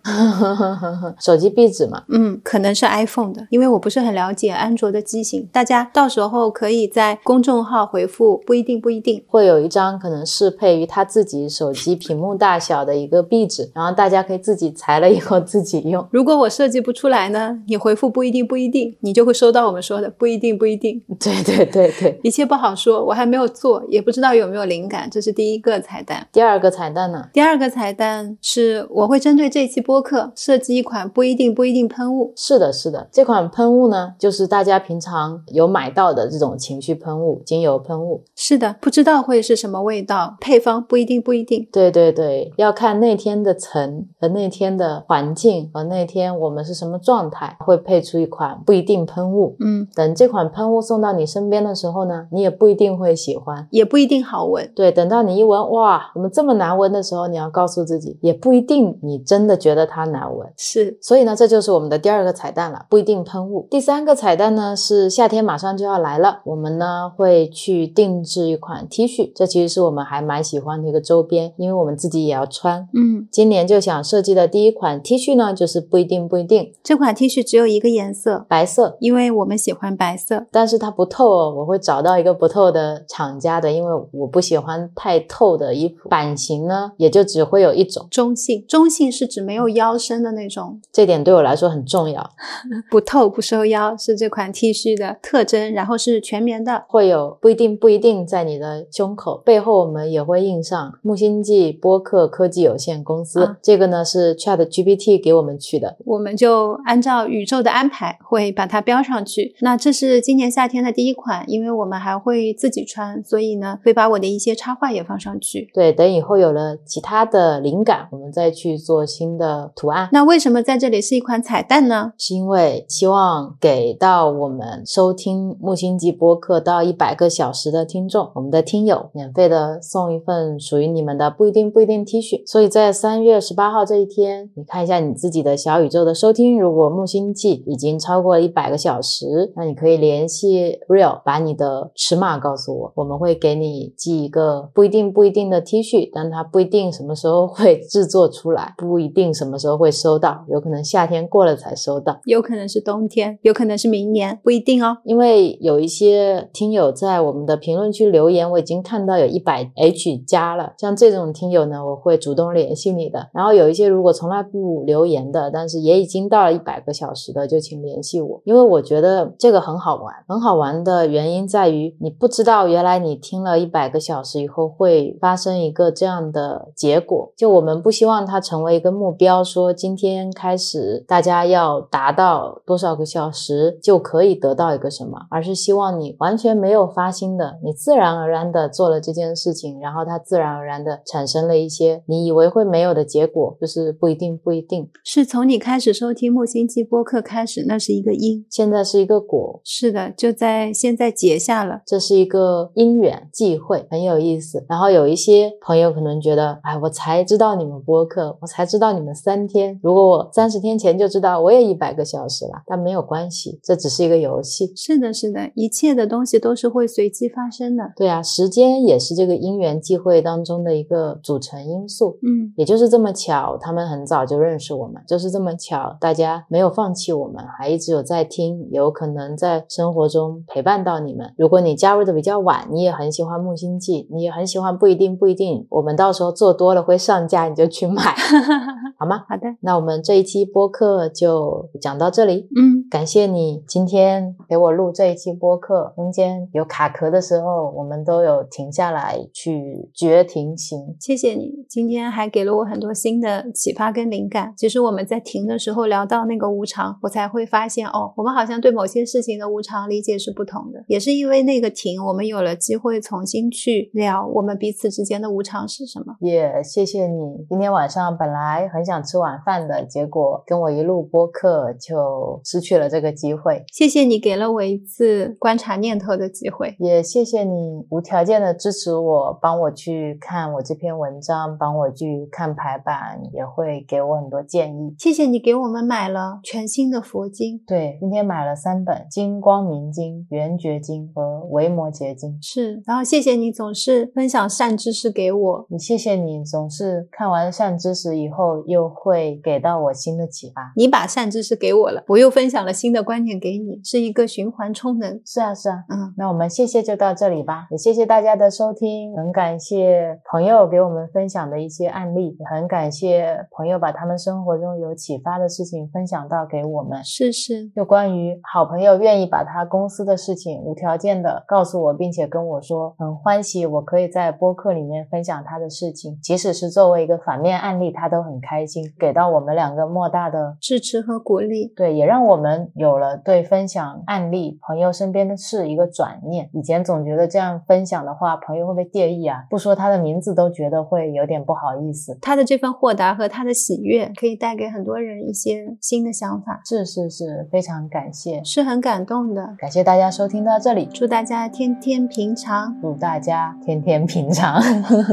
手机壁纸嘛。嗯，可能是 iPhone 的，因为我不是很了解安卓的机型。大家到时候可以在公众号回复“不一定不一定”，会有一张可能适配于他自己手机屏幕大小的一个壁纸，然后大家可以自己裁了以后自己用。如果我设计不出来呢，你。回复不一定不一定，你就会收到我们说的不一定不一定。对对对对，一切不好说，我还没有做，也不知道有没有灵感。这是第一个彩蛋。第二个彩蛋呢？第二个彩蛋是我会针对这期播客设计一款不一定不一定喷雾。是的，是的，这款喷雾呢，就是大家平常有买到的这种情绪喷雾、精油喷雾。是的，不知道会是什么味道，配方不一定不一定。对对对，要看那天的层和那天的环境和那天我们是什么状态。会配出一款不一定喷雾，嗯，等这款喷雾送到你身边的时候呢，你也不一定会喜欢，也不一定好闻。对，等到你一闻，哇，怎么这么难闻的时候，你要告诉自己，也不一定你真的觉得它难闻。是，所以呢，这就是我们的第二个彩蛋了，不一定喷雾。第三个彩蛋呢，是夏天马上就要来了，我们呢会去定制一款 T 恤，这其实是我们还蛮喜欢的一个周边，因为我们自己也要穿。嗯，今年就想设计的第一款 T 恤呢，就是不一定不一定这款 T 恤只有。一个颜色白色，因为我们喜欢白色，但是它不透哦。我会找到一个不透的厂家的，因为我不喜欢太透的衣服。版型呢，也就只会有一种中性。中性是指没有腰身的那种，这点对我来说很重要。不透不收腰是这款 T 恤的特征，然后是全棉的，会有不一定不一定在你的胸口背后，我们也会印上木星记播客科技有限公司。这个呢是 Chat GPT 给我们取的，我们就按照宇。宙的安排会把它标上去。那这是今年夏天的第一款，因为我们还会自己穿，所以呢会把我的一些插画也放上去。对，等以后有了其他的灵感，我们再去做新的图案。那为什么在这里是一款彩蛋呢？是因为希望给到我们收听木星记播客到一百个小时的听众，我们的听友免费的送一份属于你们的不一定不一定 T 恤。所以在三月十八号这一天，你看一下你自己的小宇宙的收听，如果木星。已经超过一百个小时，那你可以联系 Real，把你的尺码告诉我，我们会给你寄一个不一定不一定的 T 恤，但它不一定什么时候会制作出来，不一定什么时候会收到，有可能夏天过了才收到，有可能是冬天，有可能是明年，不一定哦。因为有一些听友在我们的评论区留言，我已经看到有一百 H 加了，像这种听友呢，我会主动联系你的。然后有一些如果从来不留言的，但是也已经到了一百个小时。的就请联系我，因为我觉得这个很好玩。很好玩的原因在于，你不知道原来你听了一百个小时以后会发生一个这样的结果。就我们不希望它成为一个目标，说今天开始大家要达到多少个小时就可以得到一个什么，而是希望你完全没有发心的，你自然而然的做了这件事情，然后它自然而然的产生了一些你以为会没有的结果，就是不一定不一定是从你开始收听木星记播。客开始，那是一个因，现在是一个果，是的，就在现在结下了，这是一个因缘际会，很有意思。然后有一些朋友可能觉得，哎，我才知道你们播客，我才知道你们三天，如果我三十天前就知道，我也一百个小时了。但没有关系，这只是一个游戏。是的，是的，一切的东西都是会随机发生的。对啊，时间也是这个因缘际会当中的一个组成因素。嗯，也就是这么巧，他们很早就认识我们，就是这么巧，大家没有放弃我们，还一直有在听，有可能在生活中陪伴到你们。如果你加入的比较晚，你也很喜欢木星记，你也很喜欢不一定不一定，我们到时候做多了会上架，你就去买，好吗？好的，那我们这一期播客就讲到这里。嗯，感谢你今天给我录这一期播客，中间有卡壳的时候，我们都有停下来去绝停行。谢谢你，今天还给了我很多新的启发跟灵感。其实我们在停的时候聊到那个无常，我才会发现哦，我们好像对某些事情的无常理解是不同的。也是因为那个停，我们有了机会重新去聊我们彼此之间的无常是什么。也谢谢你，今天晚上本来很想吃晚饭的，结果跟我一路播客就失去了这个机会。谢谢你给了我一次观察念头的机会。也谢谢你无条件的支持我，帮我去看我这篇文章，帮我去看排版，也会给我很多建议。谢谢你给我们买了全新的佛经，对，今天买了三本《金光明经》《圆觉经》和《维摩诘经》。是，然后谢谢你总是分享善知识给我，也谢谢你总是看完善知识以后，又会给到我新的启发。你把善知识给我了，我又分享了新的观念给你，是一个循环充能。是啊，是啊，嗯，那我们谢谢就到这里吧，也谢谢大家的收听，很感谢朋友给我们分享的一些案例，也很感谢朋友把他们生活中有启发的事情分享到给我们。是是，就关于好朋友愿意把他公司的事情无条件的告诉我，并且跟我说很欢喜，我可以在播客里面分享他的事情，即使是作为一个反面案例，他都很开心，给到我们两个莫大的支持和鼓励。对，也让我们有了对分享案例、朋友身边的事一个转念。以前总觉得这样分享的话，朋友会不会介意啊？不说他的名字都觉得会有点不好意思。他的这份豁达和他的喜悦，可以带给很多人一些新的想法，是是是，非常感谢，是很感动的。感谢大家收听到这里，祝大家天天平常，祝大家天天平常。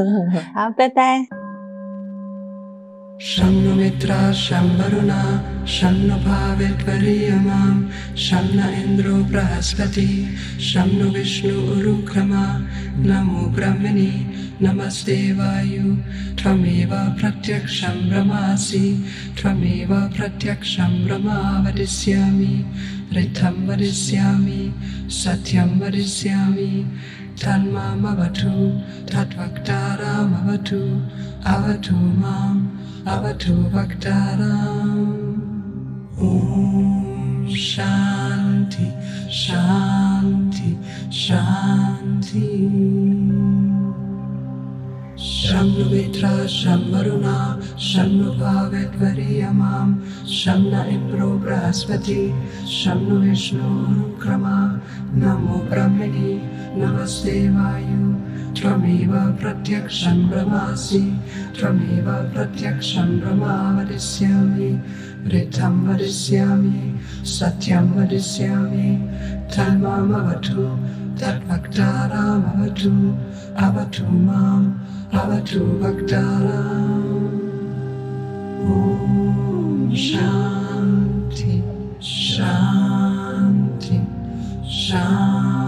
好，拜拜。शं नु मित्रा शं वरुणा शं नु भावित्वरीयमां शं न इन्द्रो बृहस्पति शं नु विष्णु उरुक्रमा नमो ब्रह्मणि नमस्ते वायु त्वमेव प्रत्यक्षं ब्रह्मासि त्वमेव प्रत्यक्षं ब्रह्मा वदिष्यामि ऋद्धं वदिष्यामि Tanma Mavatu, Tatvaktara Mavatu, Avatu Mam, Avatu Vaktaram. Om Shanti, Shanti, Shanti. शं नु मित्रा शं वरुणा शं नु भावेद्वरीयमां शं न इन्द्रो बृहस्पति शं नु विष्णुरुक्रमा नमो ब्रह्मणि नमस्ते वायु त्वमेव प्रत्यक्षं ब्रह्मासि त्वमेव प्रत्यक्षं ब्रह्मा वदिष्यामि वृद्धं वदिष्यामि सत्यं वदिष्यामि तन्मामवतु तद्वक्तारामवतु अवतु माम् Avatu Bhaktana Om Shanti Shanti Shanti.